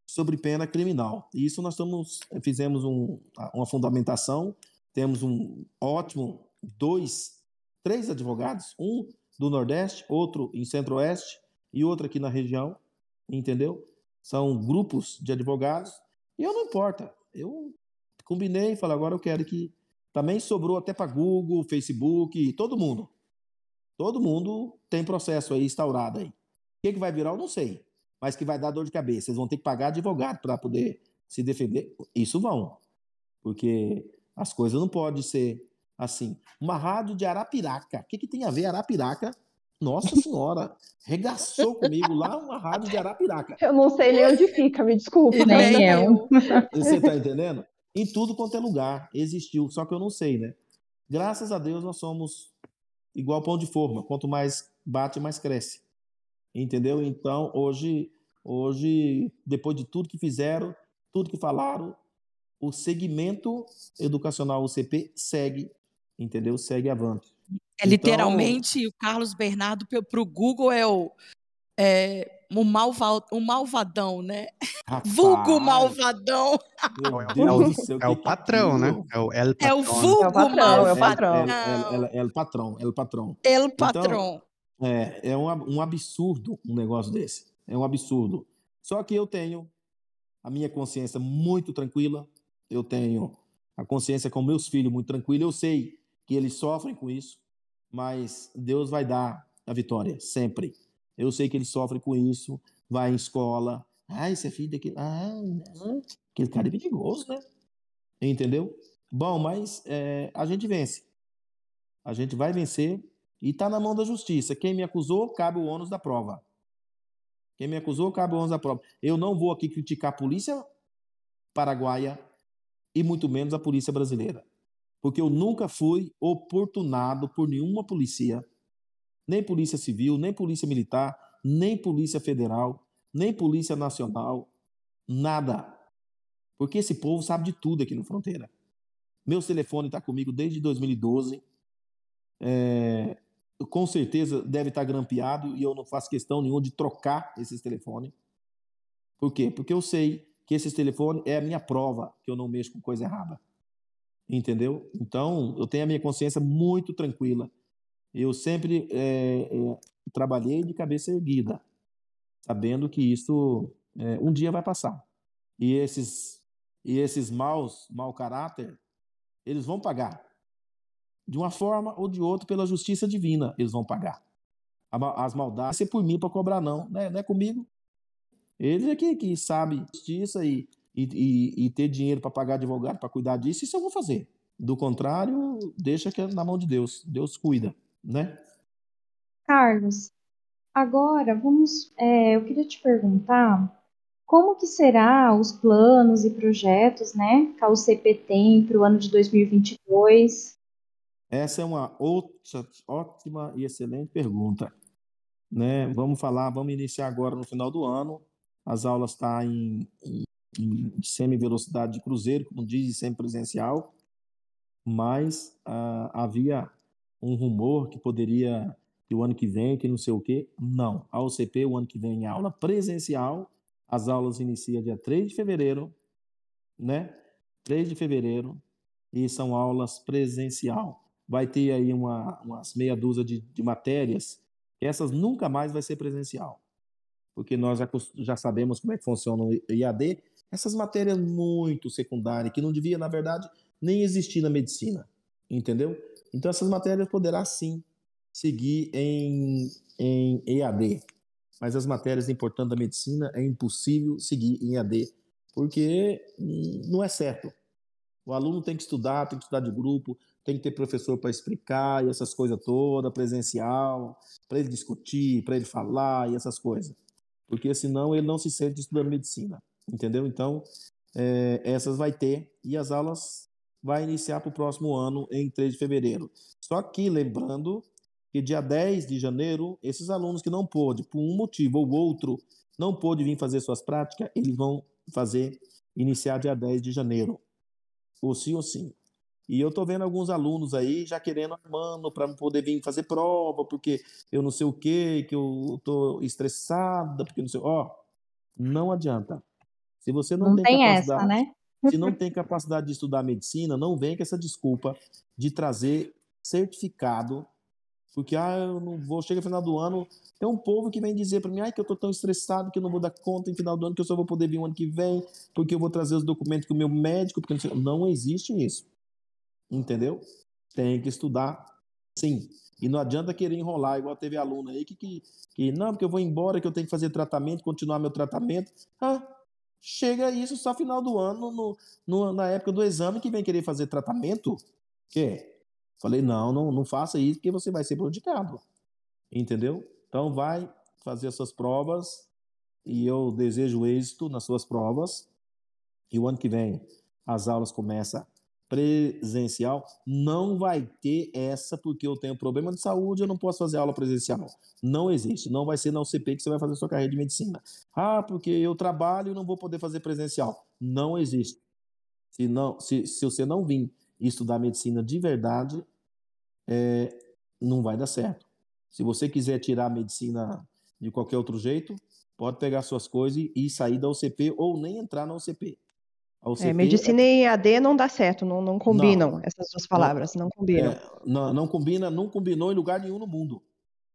sobre pena criminal. E isso nós estamos, fizemos um, uma fundamentação, temos um ótimo dois, três advogados, um do Nordeste, outro em Centro-Oeste e outro aqui na região, entendeu? São grupos de advogados e eu não importa. Eu combinei e falei, agora eu quero que. Também sobrou até para Google, Facebook, todo mundo. Todo mundo tem processo aí instaurado aí. O que, que vai virar, eu não sei. Mas que vai dar dor de cabeça. Eles vão ter que pagar advogado para poder se defender. Isso vão. Porque as coisas não podem ser assim. Uma rádio de Arapiraca. O que, que tem a ver Arapiraca? Nossa Senhora, regaçou comigo lá uma rádio de Arapiraca. Eu não sei nem onde fica, me desculpa. Nem eu. Você tá entendendo? Em tudo quanto é lugar existiu, só que eu não sei, né? Graças a Deus nós somos igual pão de forma. Quanto mais bate, mais cresce. Entendeu? Então, hoje, hoje, depois de tudo que fizeram, tudo que falaram, o segmento educacional UCP segue entendeu? Segue avante. É literalmente então, o Carlos Bernardo para o Google é o é, um, malva, um malvadão, né? Rapaz, Vulgo malvadão. Meu É o- Deus do céu, É o é patrão, né? É o El É o vulgo É o patrão, é o patrão. É, malvadão. é, é, é o patrão, é o patrão. El Então, patrão. É, é um, um absurdo um negócio desse. É um absurdo. Só que eu tenho a minha consciência muito tranquila. Eu tenho a consciência com meus filhos muito tranquila. Eu sei que eles sofrem com isso, mas Deus vai dar a vitória, sempre. Eu sei que eles sofrem com isso. Vai em escola. Ah, esse é filho daquele. Ah, aquele cara é perigoso, né? Entendeu? Bom, mas é, a gente vence. A gente vai vencer e está na mão da justiça. Quem me acusou, cabe o ônus da prova. Quem me acusou, cabe o ônus da prova. Eu não vou aqui criticar a polícia paraguaia e muito menos a polícia brasileira. Porque eu nunca fui oportunado por nenhuma polícia, nem polícia civil, nem polícia militar, nem polícia federal, nem polícia nacional, nada. Porque esse povo sabe de tudo aqui na fronteira. Meu telefone está comigo desde 2012. É, com certeza deve estar grampeado e eu não faço questão nenhuma de trocar esses telefones. Por quê? Porque eu sei que esses telefones é a minha prova que eu não mexo com coisa errada. Entendeu? Então, eu tenho a minha consciência muito tranquila. Eu sempre é, é, trabalhei de cabeça erguida, sabendo que isso é, um dia vai passar. E esses, e esses maus, mau caráter, eles vão pagar de uma forma ou de outra, pela justiça divina, eles vão pagar. As maldades, é por mim para cobrar, não. Não é, não é comigo. Ele é que, que sabe justiça e, e, e, e ter dinheiro para pagar advogado para cuidar disso, isso eu vou fazer. Do contrário, deixa que é na mão de Deus. Deus cuida, né? Carlos, agora vamos. é, eu queria te perguntar como que será os planos e projetos, né, que a UCP tem para o ano de 2022? Essa é uma outra, ótima e excelente pergunta. Né? Vamos falar, vamos iniciar agora no final do ano. As aulas estão tá em, em, em semi-velocidade de cruzeiro, como diz, semi-presencial, mas ah, havia um rumor que poderia, que o ano que vem, que não sei o quê. Não. A UCP, o ano que vem, em aula presencial. As aulas iniciam dia 3 de fevereiro, né? 3 de fevereiro, e são aulas presencial vai ter aí uma, umas meia dúzia de, de matérias, essas nunca mais vai ser presencial. Porque nós já, já sabemos como é que funciona o IAD, essas matérias muito secundárias, que não devia, na verdade, nem existir na medicina, entendeu? Então essas matérias poderá sim seguir em, em EAD, mas as matérias importantes da medicina é impossível seguir em EAD, porque não é certo. O aluno tem que estudar, tem que estudar de grupo, tem que ter professor para explicar e essas coisas todas, presencial, para ele discutir, para ele falar e essas coisas. Porque senão ele não se sente estudando medicina, entendeu? Então, é, essas vai ter e as aulas vai iniciar para o próximo ano, em 3 de fevereiro. Só que, lembrando que dia 10 de janeiro, esses alunos que não pôde, por um motivo ou outro, não pôde vir fazer suas práticas, eles vão fazer, iniciar dia 10 de janeiro. Ou sim ou sim. E eu tô vendo alguns alunos aí já querendo, mano, para poder vir fazer prova, porque eu não sei o quê, que eu tô estressada, porque não sei. Ó, não adianta. Se você não, Não tem, tem capacidade, essa, né? se não tem capacidade de estudar medicina, não vem com essa desculpa de trazer certificado, porque ah, eu não vou, chega no final do ano, tem um povo que vem dizer para mim, ai, que eu tô tão estressado que eu não vou dar conta em final do ano, que eu só vou poder vir o ano que vem, porque eu vou trazer os documentos com o meu médico, porque não existe isso. Entendeu? Tem que estudar, sim. E não adianta querer enrolar, igual teve aluno aí que, que, que não, porque eu vou embora, que eu tenho que fazer tratamento, continuar meu tratamento. Ah, chega isso só final do ano, no, no, na época do exame, que vem querer fazer tratamento. Que? Falei, não, não, não faça isso, porque você vai ser prejudicado. Entendeu? Então vai fazer as suas provas e eu desejo êxito nas suas provas. E o ano que vem as aulas começam presencial, não vai ter essa porque eu tenho problema de saúde, eu não posso fazer aula presencial. Não existe, não vai ser na UCP que você vai fazer sua carreira de medicina. Ah, porque eu trabalho e não vou poder fazer presencial. Não existe. Se, não, se, se você não vir estudar medicina de verdade, é, não vai dar certo. Se você quiser tirar a medicina de qualquer outro jeito, pode pegar suas coisas e sair da UCP ou nem entrar na UCP. A UCP é, medicina e EAD não dá certo, não, não combinam não, essas duas palavras, não, não combinam. É, não, não combina, não combinou em lugar nenhum no mundo.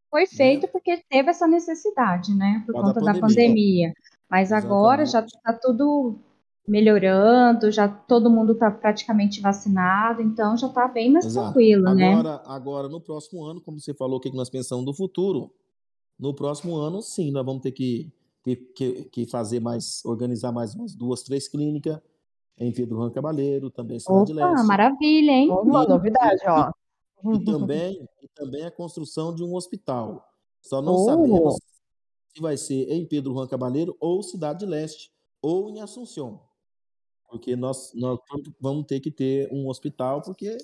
Foi feito né? porque teve essa necessidade, né? Por, conta da pandemia. Da pandemia. Mas Exatamente. agora já está tudo melhorando, já todo mundo está praticamente vacinado, então já está bem mais Exato. tranquilo, agora, né? Agora, no próximo ano, como você falou, o que nós pensamos do futuro, no próximo ano, sim, nós vamos ter que, que, que fazer mais, organizar mais umas duas, três clínicas em Pedro Juan Cabaleiro, também em Cidade Opa, Leste. maravilha, hein? Uma novidade, ó. E também, e também a construção de um hospital. Só não oh. sabemos se vai ser em Pedro Juan Cabaleiro ou Cidade Leste, ou em Assunção porque nós, nós vamos ter que ter um hospital, porque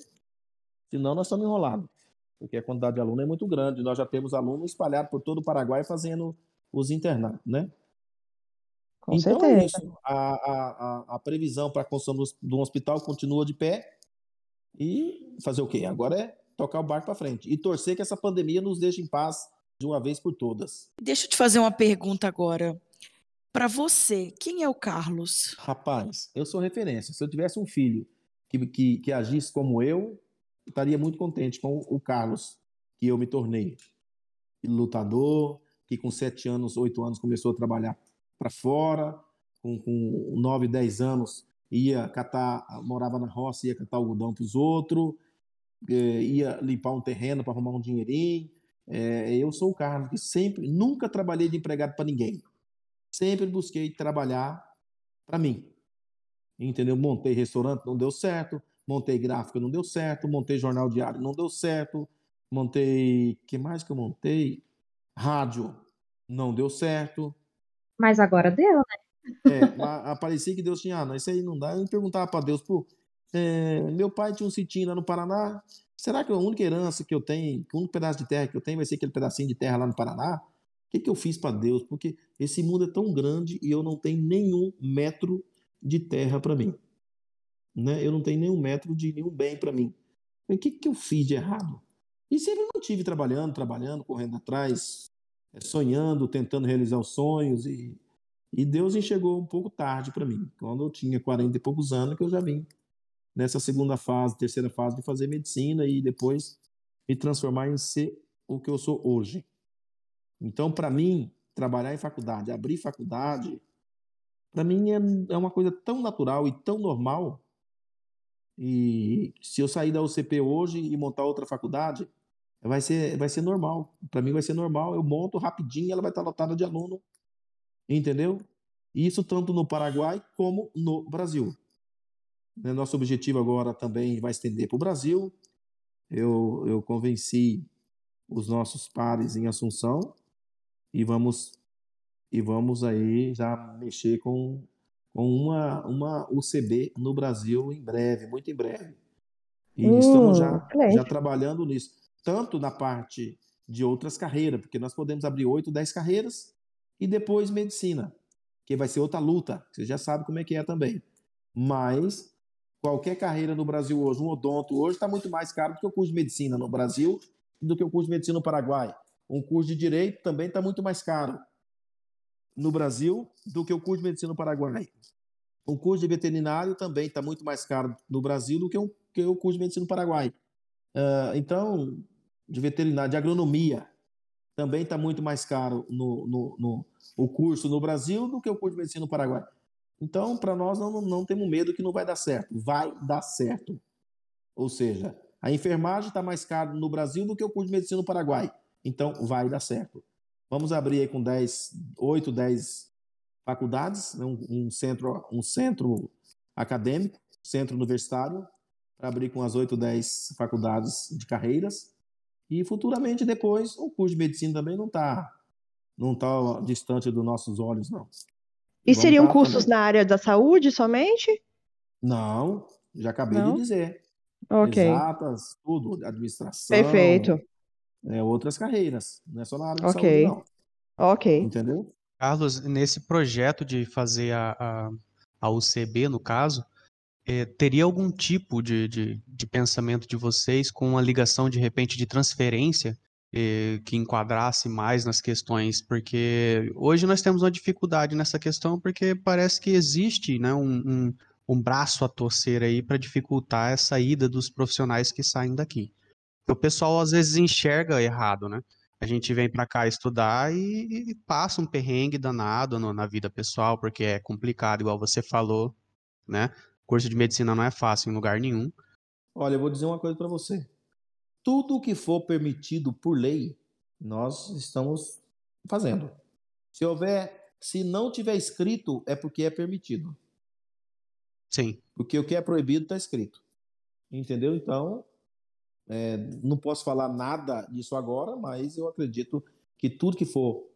senão nós estamos enrolados. Porque a quantidade de alunos é muito grande. Nós já temos alunos espalhados por todo o Paraguai fazendo os internatos, né? Com então certeza. é isso. A, a, a previsão para a construção um hospital continua de pé. E fazer o quê? Agora é tocar o barco para frente. E torcer que essa pandemia nos deixe em paz de uma vez por todas. Deixa eu te fazer uma pergunta agora. Para você, quem é o Carlos? Rapaz, eu sou referência. Se eu tivesse um filho que, que, que agisse como eu, estaria muito contente com o Carlos, que eu me tornei. Lutador, que com sete anos, oito anos começou a trabalhar para fora, com, com nove, dez anos ia catar, morava na roça, ia catar algodão para os outros, eh, ia limpar um terreno para arrumar um dinheirinho. É, eu sou o Carlos que sempre, nunca trabalhei de empregado para ninguém sempre busquei trabalhar para mim. Entendeu? Montei restaurante, não deu certo. Montei gráfica, não deu certo. Montei jornal diário, não deu certo. Montei. que mais que eu montei? Rádio, não deu certo. Mas agora deu, né? É, aparecia que Deus tinha, ah, não, isso aí não dá. Eu perguntava para Deus, pô, é, meu pai tinha um sitinho lá no Paraná. Será que a única herança que eu tenho, o único pedaço de terra que eu tenho vai ser aquele pedacinho de terra lá no Paraná? O que, que eu fiz para Deus? Porque esse mundo é tão grande e eu não tenho nenhum metro de terra para mim. Né? Eu não tenho nenhum metro de nenhum bem para mim. O que, que eu fiz de errado? E sempre mantive trabalhando, trabalhando, correndo atrás, sonhando, tentando realizar os sonhos. E, e Deus enxergou um pouco tarde para mim. Quando eu tinha 40 e poucos anos, que eu já vim nessa segunda fase, terceira fase de fazer medicina e depois me transformar em ser o que eu sou hoje. Então, para mim, trabalhar em faculdade, abrir faculdade, para mim é, é uma coisa tão natural e tão normal. E se eu sair da UCP hoje e montar outra faculdade, vai ser, vai ser normal. Para mim vai ser normal. Eu monto rapidinho, ela vai estar lotada de aluno. Entendeu? Isso tanto no Paraguai como no Brasil. Né, nosso objetivo agora também vai estender para o Brasil. Eu, eu convenci os nossos pares em Assunção e vamos e vamos aí já mexer com, com uma, uma UCB no Brasil em breve, muito em breve. E hum, estamos já, já trabalhando nisso, tanto na parte de outras carreiras, porque nós podemos abrir oito, dez carreiras e depois medicina, que vai ser outra luta, você já sabe como é que é também. Mas qualquer carreira no Brasil hoje, um odonto hoje está muito mais caro do que o curso de medicina no Brasil do que o curso de medicina no Paraguai. Um curso de direito também está muito mais caro no Brasil do que o curso de medicina no Paraguai. Um curso de veterinário também está muito mais caro no Brasil do que, um, que o curso de medicina no Paraguai. Uh, então, de veterinário, de agronomia, também está muito mais caro no, no, no, o curso no Brasil do que o curso de medicina no Paraguai. Então, para nós, não, não temos medo que não vai dar certo. Vai dar certo. Ou seja, a enfermagem está mais caro no Brasil do que o curso de medicina no Paraguai. Então, vai dar certo. Vamos abrir aí com 10, 8, 10 faculdades, né? um, um, centro, um centro acadêmico, centro universitário, para abrir com as 8, 10 faculdades de carreiras. E futuramente, depois, o curso de medicina também não está não tá distante dos nossos olhos, não. E Vamos seriam cursos também. na área da saúde somente? Não, já acabei não? de dizer. Ok. Exatas, tudo, administração. Perfeito é, outras carreiras, não é só na área de okay. saúde, não. Ok. Entendeu? Carlos, nesse projeto de fazer a, a, a UCB, no caso, é, teria algum tipo de, de, de, pensamento de vocês com uma ligação, de repente, de transferência eh, que enquadrasse mais nas questões, porque hoje nós temos uma dificuldade nessa questão, porque parece que existe né, um, um, um braço a torcer aí para dificultar essa ida dos profissionais que saem daqui. O pessoal às vezes enxerga errado, né? A gente vem para cá estudar e, e, passa um perrengue danado no, na vida pessoal, porque é complicado, igual você falou, né? Curso de medicina não é fácil em lugar nenhum. Olha, eu vou dizer uma coisa para você. Tudo que for permitido por lei, nós estamos fazendo. Se houver, se não tiver escrito, é porque é permitido. Sim. Porque o que é proibido está escrito. Entendeu? Então, é, não posso falar nada disso agora, mas eu acredito que tudo que for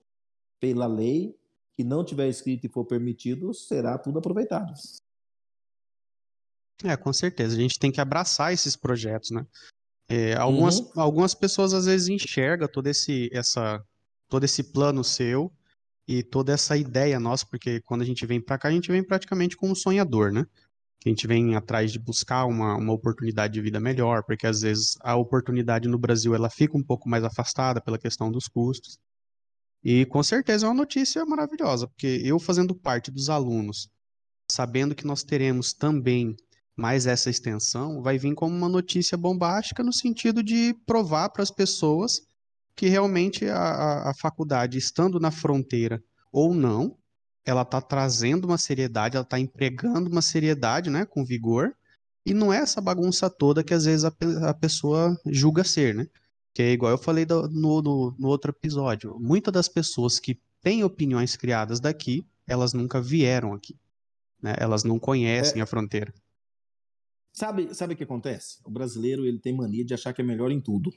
pela lei, que não tiver escrito e for permitido, será tudo aproveitado. É, com certeza. A gente tem que abraçar esses projetos, né? É, algumas, uhum. algumas pessoas às vezes enxergam todo esse, essa, todo esse plano seu e toda essa ideia nossa, porque quando a gente vem para cá, a gente vem praticamente como um sonhador, né? Que a gente vem atrás de buscar uma, uma oportunidade de vida melhor, porque às vezes a oportunidade no Brasil ela fica um pouco mais afastada pela questão dos custos. E com certeza é uma notícia maravilhosa, porque eu fazendo parte dos alunos, sabendo que nós teremos também mais essa extensão, vai vir como uma notícia bombástica no sentido de provar para as pessoas que realmente a, a, a faculdade, estando na fronteira ou não, ela está trazendo uma seriedade, ela está empregando uma seriedade, né, com vigor, e não é essa bagunça toda que às vezes a, a pessoa julga ser, né? Que é igual eu falei do, no, no, no outro episódio. Muitas das pessoas que têm opiniões criadas daqui, elas nunca vieram aqui. Né? Elas não conhecem é, a fronteira. Sabe, sabe o que acontece? O brasileiro ele tem mania de achar que é melhor em tudo.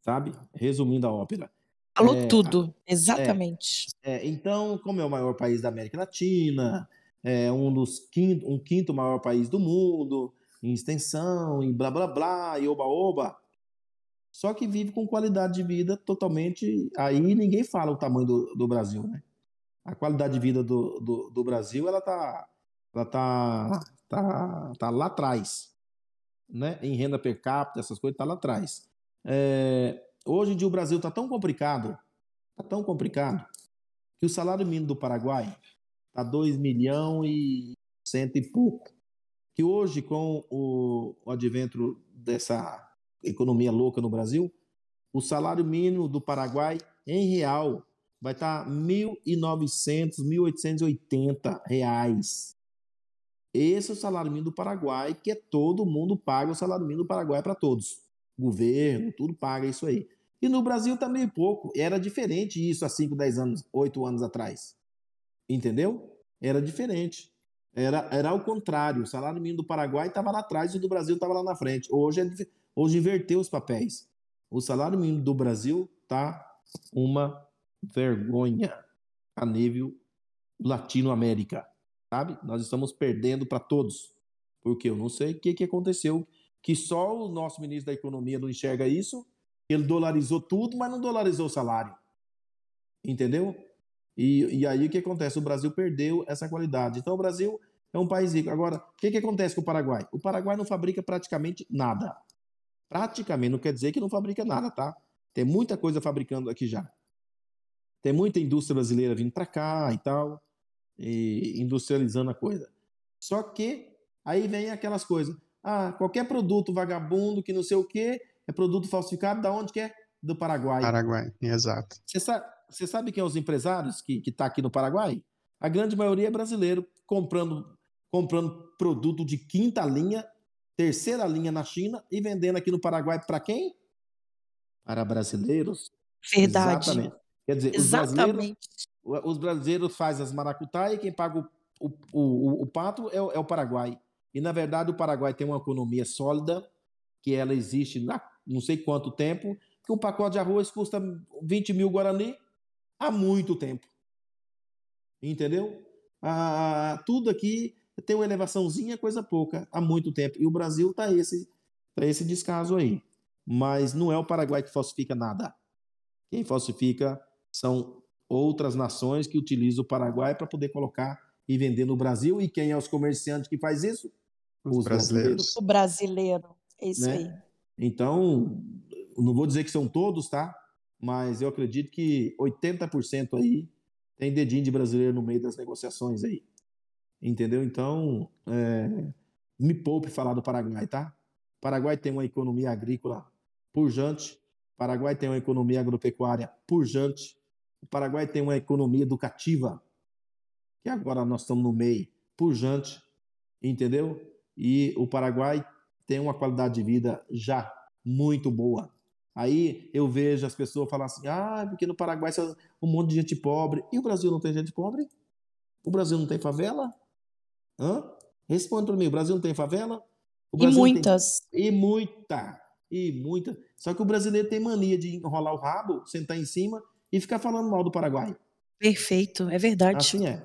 Sabe? Resumindo a ópera. Falou é, tudo, exatamente. É, é, então, como é o maior país da América Latina, é um dos quinto, um quinto maior país do mundo, em extensão, em blá blá blá, e oba oba. Só que vive com qualidade de vida totalmente. Aí ninguém fala o tamanho do, do Brasil, né? A qualidade de vida do, do, do Brasil, ela tá, ela tá tá, tá lá atrás. Né? Em renda per capita, essas coisas, tá lá atrás. É, hoje em dia o Brasil tá tão complicado, tá tão complicado, que o salário mínimo do Paraguai tá 2 milhões e cento e pouco. Que hoje, com o, o advento dessa economia louca no Brasil, o salário mínimo do Paraguai em real vai estar tá 1.900, 1.880 reais. Esse é o salário mínimo do Paraguai, que é todo mundo paga o salário mínimo do Paraguai para todos. Governo, tudo paga isso aí. E no Brasil tá pouco. Era diferente isso há 5, 10 anos, 8 anos atrás. Entendeu? Era diferente. Era, era ao contrário. O salário mínimo do Paraguai estava lá atrás e o do Brasil estava lá na frente. Hoje, é, hoje inverteu os papéis. O salário mínimo do Brasil está uma vergonha a nível Latinoamérica sabe? Nós estamos perdendo para todos. Porque eu não sei o que, que aconteceu, que só o nosso ministro da Economia não enxerga isso. Ele dolarizou tudo, mas não dolarizou o salário. Entendeu? E, e aí o que acontece? O Brasil perdeu essa qualidade. Então o Brasil é um país rico. Agora, o que, que acontece com o Paraguai? O Paraguai não fabrica praticamente nada. Praticamente, não quer dizer que não fabrica nada, tá? Tem muita coisa fabricando aqui já. Tem muita indústria brasileira vindo para cá e tal e industrializando a coisa. Só que aí vem aquelas coisas. Ah, qualquer produto vagabundo que não sei o que é produto falsificado, da onde que é? Do Paraguai. Paraguai, exato. Você sabe, você sabe quem é os empresários que que tá aqui no Paraguai? A grande maioria é brasileiro comprando comprando produto de quinta linha, terceira linha na China e vendendo aqui no Paraguai para quem? Para brasileiros. Verdade. Exatamente. Quer dizer, Exatamente. os brasileiros os brasileiros fazem as maracutaia e quem paga o, o, o, o pato é, é, o Paraguai. E, na verdade, o Paraguai tem uma economia sólida, que ela existe há não sei quanto tempo, que um pacote de arroz custa 20 mil Guarani há muito tempo. Entendeu? Ah, tudo aqui tem uma elevaçãozinha, coisa pouca, há muito tempo. E o Brasil está esse, tá esse descaso aí. Mas não é o Paraguai que falsifica nada. Quem falsifica são outras nações que utilizam o Paraguai para poder colocar e vender no Brasil. E quem é os comerciantes que faz isso? Os, os brasileiros. O brasileiro, é isso né? aí. Então, não vou dizer que são todos, tá? Mas eu acredito que 80% aí tem dedinho de brasileiro no meio das negociações aí. Entendeu? Então, é, me poupe falar do Paraguai, tá? Paraguai tem uma economia agrícola pujante, Paraguai tem uma economia agropecuária pujante, o Paraguai tem uma economia educativa, que agora nós estamos no meio, pujante, entendeu? E o Paraguai tem uma qualidade de vida já muito boa. Aí eu vejo as pessoas falar assim: ah, porque no Paraguai um monte de gente pobre. E o Brasil não tem gente pobre? O Brasil não tem favela? Hã? Responde para mim: o Brasil não tem favela? e muitas. Tem... E muita. E muita. Só que o brasileiro tem mania de enrolar o rabo, sentar em cima e ficar falando mal do Paraguai. Perfeito, é verdade. Assim é.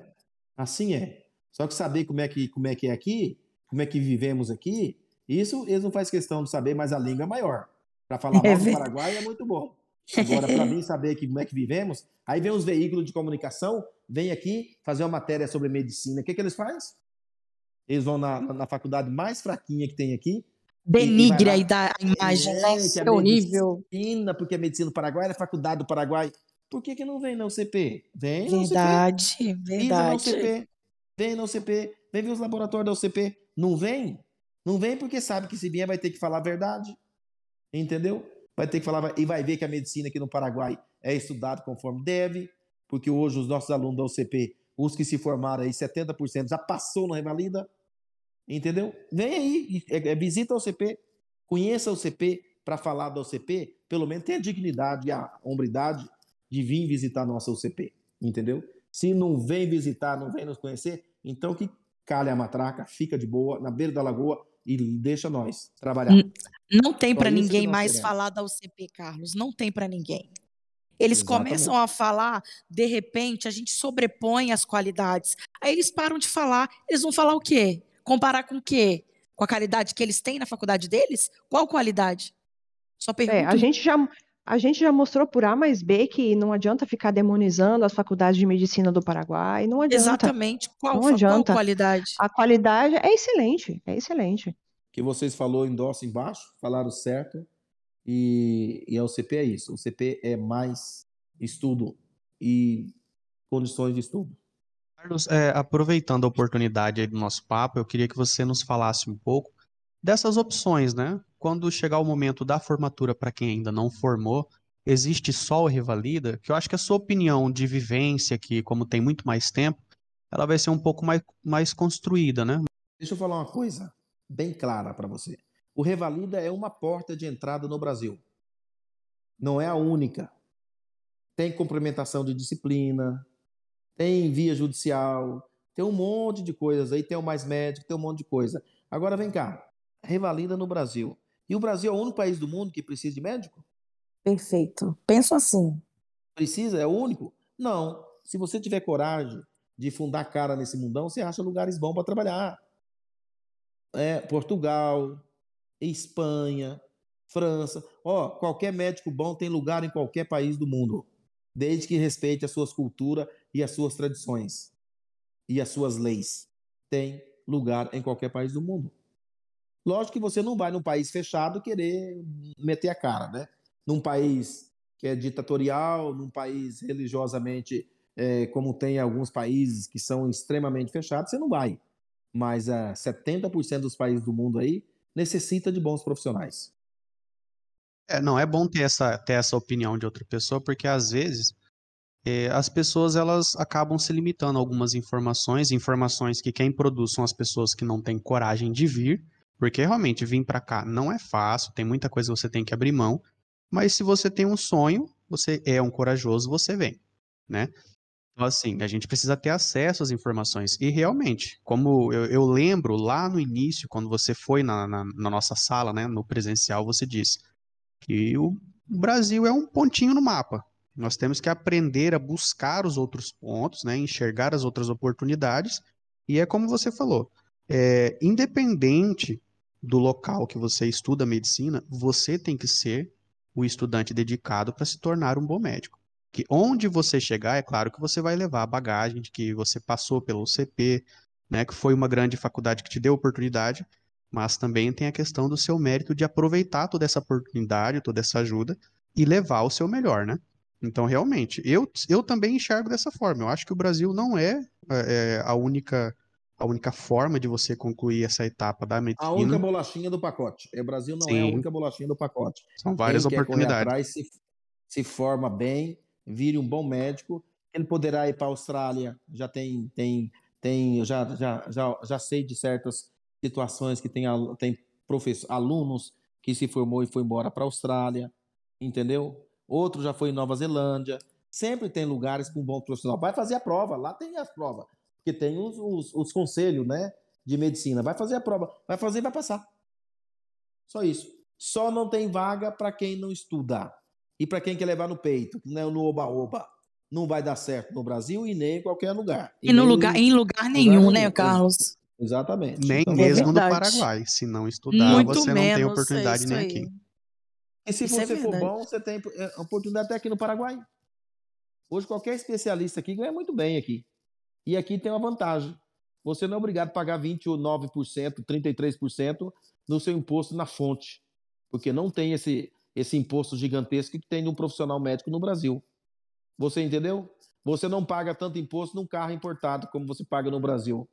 Assim é. Só que saber como é que, como é, que é aqui, como é que vivemos aqui, isso eles não faz questão de saber, mas a língua é maior. Para falar é mal do Paraguai é muito bom. Agora, para mim saber que, como é que vivemos, aí vem os veículos de comunicação, vem aqui fazer uma matéria sobre medicina. O que, que eles fazem? Eles vão na, na faculdade mais fraquinha que tem aqui. Denigre aí da imagem, né? Que é horrível. Medicina, porque a medicina do Paraguai é faculdade do Paraguai. Por que, que não vem na UCP? Vem na verdade, UCP. Verdade, na UCP. Vem na UCP. Vem ver os laboratórios da UCP. Não vem? Não vem porque sabe que se vier vai ter que falar a verdade. Entendeu? Vai ter que falar e vai ver que a medicina aqui no Paraguai é estudada conforme deve, porque hoje os nossos alunos da UCP, os que se formaram aí, 70% já passou na revalida. Entendeu? Vem aí, é, é, visita a UCP, conheça a UCP para falar da UCP, pelo menos tenha a dignidade e a hombridade de vir visitar a nossa UCP. Entendeu? Se não vem visitar, não vem nos conhecer, então que calha a matraca, fica de boa, na beira da lagoa, e deixa nós trabalhar. Não tem para ninguém mais queremos. falar da UCP, Carlos. Não tem para ninguém. Eles Exatamente. começam a falar, de repente, a gente sobrepõe as qualidades. Aí eles param de falar. Eles vão falar o quê? Comparar com o quê? Com a qualidade que eles têm na faculdade deles? Qual qualidade? Só pergunto. É, a gente já a gente já mostrou por A mais B que não adianta ficar demonizando as faculdades de medicina do Paraguai, não adianta. Exatamente. Qual, não adianta. qual qualidade? A qualidade é excelente, é excelente. que vocês falou endossa embaixo, falaram certo, e, e a UCP é isso. O CP é mais estudo e condições de estudo. Carlos, é, aproveitando a oportunidade do nosso papo, eu queria que você nos falasse um pouco dessas opções, né? Quando chegar o momento da formatura para quem ainda não formou, existe só o Revalida, que eu acho que a sua opinião de vivência aqui, como tem muito mais tempo, ela vai ser um pouco mais, mais construída, né? Deixa eu falar uma coisa bem clara para você. O Revalida é uma porta de entrada no Brasil. Não é a única. Tem complementação de disciplina, tem via judicial, tem um monte de coisas aí, tem o Mais Médico, tem um monte de coisa. Agora vem cá, revalida no Brasil. E o Brasil é o único país do mundo que precisa de médico? Perfeito. Penso assim. Precisa? É o único? Não. Se você tiver coragem de fundar cara nesse mundão, você acha lugares bons para trabalhar. É, Portugal, Espanha, França. Ó, qualquer médico bom tem lugar em qualquer país do mundo, desde que respeite as suas culturas e as suas tradições e as suas leis. Tem lugar em qualquer país do mundo. Lógico que você não vai num país fechado querer meter a cara, né? Num país que é ditatorial, num país religiosamente, é, como tem alguns países que são extremamente fechados, você não vai. Mas é, 70% dos países do mundo aí necessita de bons profissionais. É, não, é bom ter essa, ter essa opinião de outra pessoa, porque às vezes é, as pessoas elas acabam se limitando a algumas informações, informações que quem produz são as pessoas que não têm coragem de vir, porque realmente vir para cá não é fácil, tem muita coisa que você tem que abrir mão, mas se você tem um sonho, você é um corajoso, você vem, né? Então, assim, a gente precisa ter acesso às informações. E realmente, como eu, eu lembro lá no início, quando você foi na, na, na, nossa sala, né, no presencial, você disse que o Brasil é um pontinho no mapa. Nós temos que aprender a buscar os outros pontos, né, enxergar as outras oportunidades. E é como você falou, é, independente do local que você estuda medicina, você tem que ser o estudante dedicado para se tornar um bom médico. Que onde você chegar, é claro que você vai levar a bagagem de que você passou pelo UCP, né, que foi uma grande faculdade que te deu oportunidade, mas também tem a questão do seu mérito de aproveitar toda essa oportunidade, toda essa ajuda e levar o seu melhor, né? Então, realmente, eu, eu também enxergo dessa forma. Eu acho que o Brasil não é, é a única a única forma de você concluir essa etapa da medicina. A única bolachinha do pacote. O Brasil não Sim. é a única bolachinha do pacote. São várias Quem oportunidades. Atrás, se, se forma bem, vire um bom médico. Ele poderá ir para a Austrália. Já tem, tem, tem, já, já, já, já sei de certas situações que tem, tem professor, alunos que se formou e foi embora para a Austrália, entendeu? Outro já foi em Nova Zelândia. Sempre tem lugares com bom profissional. Vai fazer a prova, lá tem as provas porque tem os, os, os conselhos né, de medicina. Vai fazer a prova, vai fazer e vai passar. Só isso. Só não tem vaga para quem não estuda. E para quem quer levar no peito, né, no oba-oba. Não vai dar certo no Brasil e nem em qualquer lugar. E, e no lugar, em lugar nenhum, lugar né. Carlos? Exatamente. Nem então, mesmo é no Paraguai. Se não estudar, Muito você não tem oportunidade nem aqui. E se isso você é for bom, você tem é, oportunidade até aqui no Paraguai. Hoje, qualquer especialista aqui ganha muito bem aqui. E aqui tem uma vantagem. Você não é obrigado a pagar 29%, 33% no seu imposto na fonte, porque não tem esse, esse imposto gigantesco que tem de um profissional médico no Brasil. Você entendeu? Você não paga tanto imposto num carro importado como você paga no Brasil.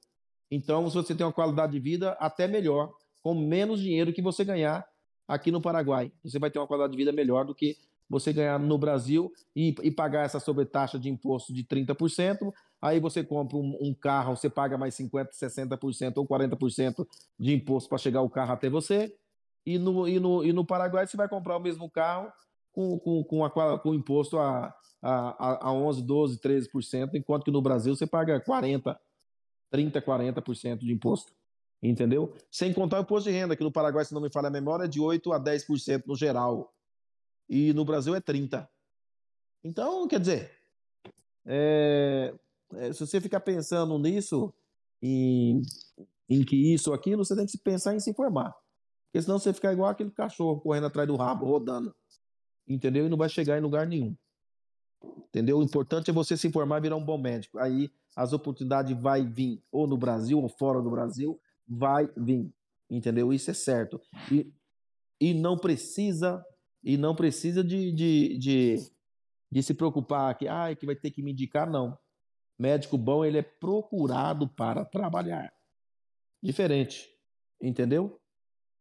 Então, você tem uma qualidade de vida até melhor, com menos dinheiro que você ganhar aqui no Paraguai. Você vai ter uma qualidade de vida melhor do que você ganhar no Brasil e, e pagar essa sobretaxa de imposto de 30%, aí você compra um, um carro, você paga mais 50%, 60% ou 40% de imposto para chegar o carro até você, e no, e, no, e no Paraguai você vai comprar o mesmo carro com, com, com, a, com imposto a, a, a 11%, 12%, 13%, enquanto que no Brasil você paga 40%, 30%, 40% de imposto. Entendeu? Sem contar o imposto de renda, que no Paraguai, se não me falha a memória, é de 8% a 10% no geral e no Brasil é 30. Então, quer dizer, é, é, se você ficar pensando nisso, em, em que isso ou aquilo, você tem que pensar em se informar. Porque senão você fica igual aquele cachorro correndo atrás do rabo, rodando. Entendeu? E não vai chegar em lugar nenhum. Entendeu? O importante é você se informar e virar um bom médico. Aí as oportunidades vai vir, ou no Brasil ou fora do Brasil, vai vir. Entendeu? Isso é certo. E, e não precisa e não precisa de, de, de, de se preocupar que, ah, que vai ter que me indicar, não. Médico bom, ele é procurado para trabalhar. Diferente, entendeu?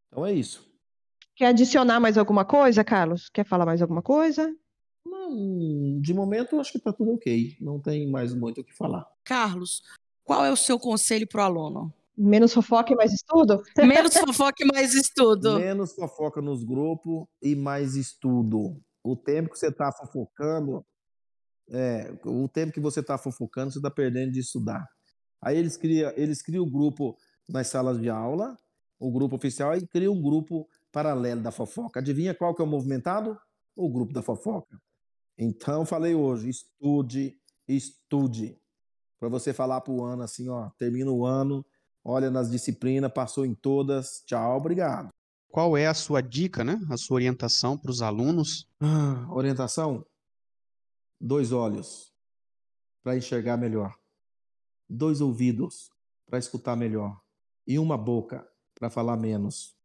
Então é isso. Quer adicionar mais alguma coisa, Carlos? Quer falar mais alguma coisa? Não, de momento acho que está tudo ok. Não tem mais muito o que falar. Carlos, qual é o seu conselho para o aluno? Menos fofoca e mais estudo? Menos fofoca e mais estudo. Menos fofoca nos grupos e mais estudo. O tempo que você está fofocando, é, o tempo que você está fofocando, você está perdendo de estudar. Aí eles criam, eles criam o grupo nas salas de aula, o grupo oficial, e criam um grupo paralelo da fofoca. Adivinha qual que é o movimentado? O grupo da fofoca. Então, falei hoje, estude, estude. Para você falar para o ano assim, ó, termina o ano olha nas disciplinas, passou em todas. Tchau, obrigado. Qual é a sua dica, né? A sua orientação para os alunos? Ah, orientação: dois olhos para enxergar melhor, dois ouvidos para escutar melhor e uma boca para falar menos.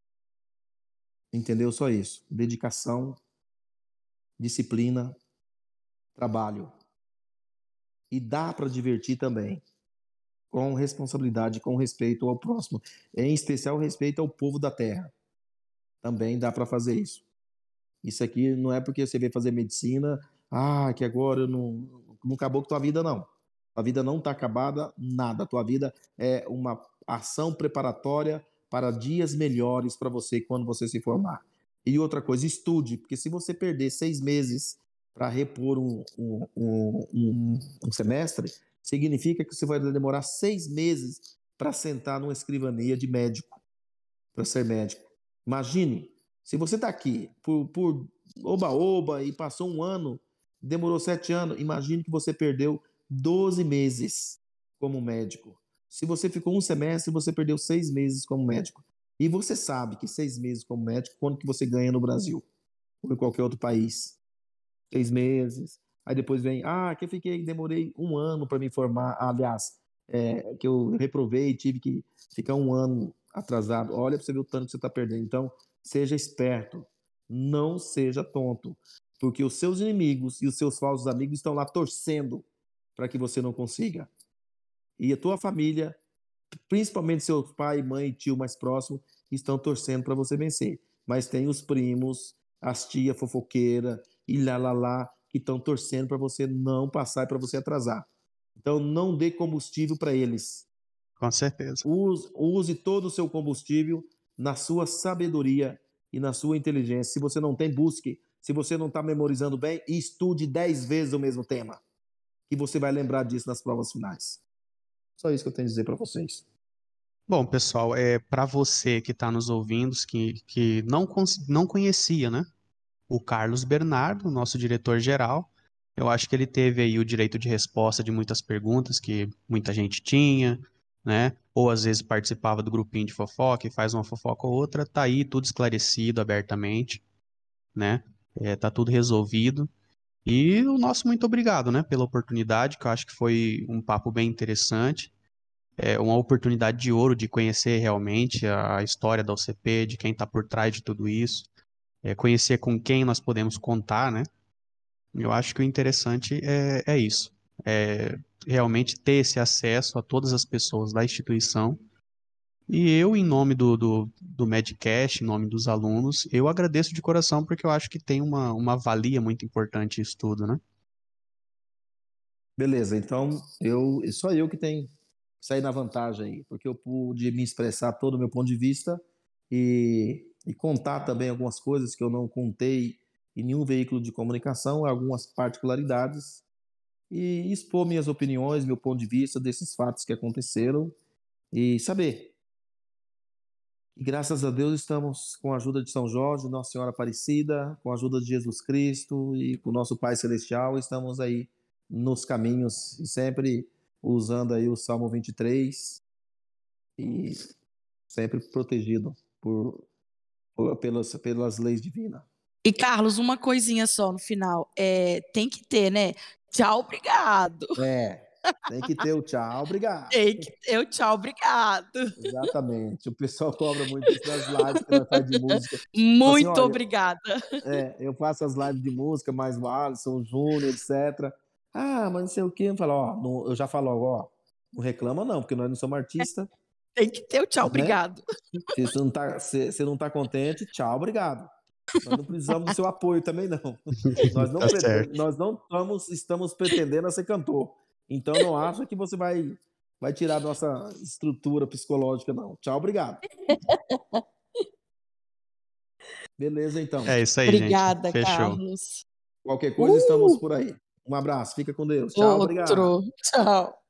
Entendeu? Só isso. Dedicação, disciplina, trabalho. E dá para divertir também com responsabilidade, com respeito ao próximo, em especial respeito ao povo da terra. Também dá para fazer isso. Isso aqui não é porque você veio fazer medicina, ah, que agora não, não acabou com tua vida, não. A vida não está acabada, nada. Tua vida é uma ação preparatória para dias melhores para você quando você se formar. E outra coisa, estude, porque se você perder seis meses para repor um, um, um, um, semestre, significa que você vai demorar seis meses para sentar numa escrivania de médico, para ser médico. Imagine, se você está aqui por oba-oba e passou um ano, demorou sete anos, imagine que você perdeu 12 meses como médico. Se você ficou um semestre, você perdeu seis meses como médico. E você sabe que seis meses como médico, quanto que você ganha no Brasil ou em qualquer outro país? Seis meses, Aí depois vem, ah, que eu fiquei, demorei um ano para me formar. aliás, é, que eu reprovei, tive que ficar um ano atrasado. Olha para você ver o tanto que você está perdendo. Então, seja esperto. Não seja tonto. Porque os seus inimigos e os seus falsos amigos estão lá torcendo para que você não consiga. E a tua família, principalmente seus pai, mãe e tio mais próximo, estão torcendo para você vencer. Mas tem os primos, as tia fofoqueira e lá lá lá que estão torcendo para você não passar e para você atrasar. Então não dê combustível para eles. Com certeza. Use, use todo o seu combustível na sua sabedoria e na sua inteligência. Se você não tem, busque. Se você não está memorizando bem, estude dez vezes o mesmo tema. Que você vai lembrar disso nas provas finais. Só isso que eu tenho a dizer para vocês. Bom, pessoal, é para você que está nos ouvindo, que, que não, não conhecia, né? O Carlos Bernardo, nosso diretor-geral, eu acho que ele teve aí o direito de resposta de muitas perguntas que muita gente tinha, né? Ou às vezes participava do grupinho de fofoca e faz uma fofoca ou outra, tá aí tudo esclarecido abertamente, né? É, tá tudo resolvido. E o nosso muito obrigado, né, pela oportunidade, que eu acho que foi um papo bem interessante é uma oportunidade de ouro de conhecer realmente a história da UCP, de quem está por trás de tudo isso, é conhecer com quem nós podemos contar, né? Eu acho que o interessante é, é isso, é realmente ter esse acesso a todas as pessoas da instituição. E eu, em nome do, do, do Medcast, em nome dos alunos, eu agradeço de coração porque eu acho que tem uma, uma valia muito importante isso tudo, né? Beleza, então eu só eu que tenho sair na vantagem aí, porque eu pude me expressar todo o meu ponto de vista e, e contar também algumas coisas que eu não contei em nenhum veículo de comunicação, algumas particularidades e expor minhas opiniões, meu ponto de vista desses fatos que aconteceram e saber. E graças a Deus estamos com a ajuda de São Jorge, Nossa Senhora Aparecida, com a ajuda de Jesus Cristo e com o nosso Pai Celestial, estamos aí nos caminhos e sempre usando aí o Salmo 23 e sempre protegido por, pelas, pelas leis divinas. E Carlos, uma coisinha só no final, é, tem que ter, né? Tchau, obrigado. É, tem que ter o tchau, obrigado. Tem que ter o tchau, obrigado. Exatamente. O pessoal cobra muito isso nas lives que ela faz de música. Muito assim, obrigada. É, eu faço as lives de música, mais o Alisson, o Júnior, etc. Ah, mas não sei o quê. Eu falo, ó, não, eu já falo, ó, não reclama não, porque nós não somos artistas. Tem que ter o tchau, né? obrigado. Se você não tá, se, se não tá contente, tchau, obrigado. Nós não precisamos do seu apoio também, não. Nós não, tá nós não estamos, estamos pretendendo a ser cantor. Então não acha que você vai, vai tirar nossa estrutura psicológica, não. Tchau, obrigado. Beleza, então. É isso aí, Obrigada, gente. Fechou. Carlos. Qualquer coisa, uh! estamos por aí. Um abraço, fica com Deus. Tchau, Outro. obrigado. Tchau.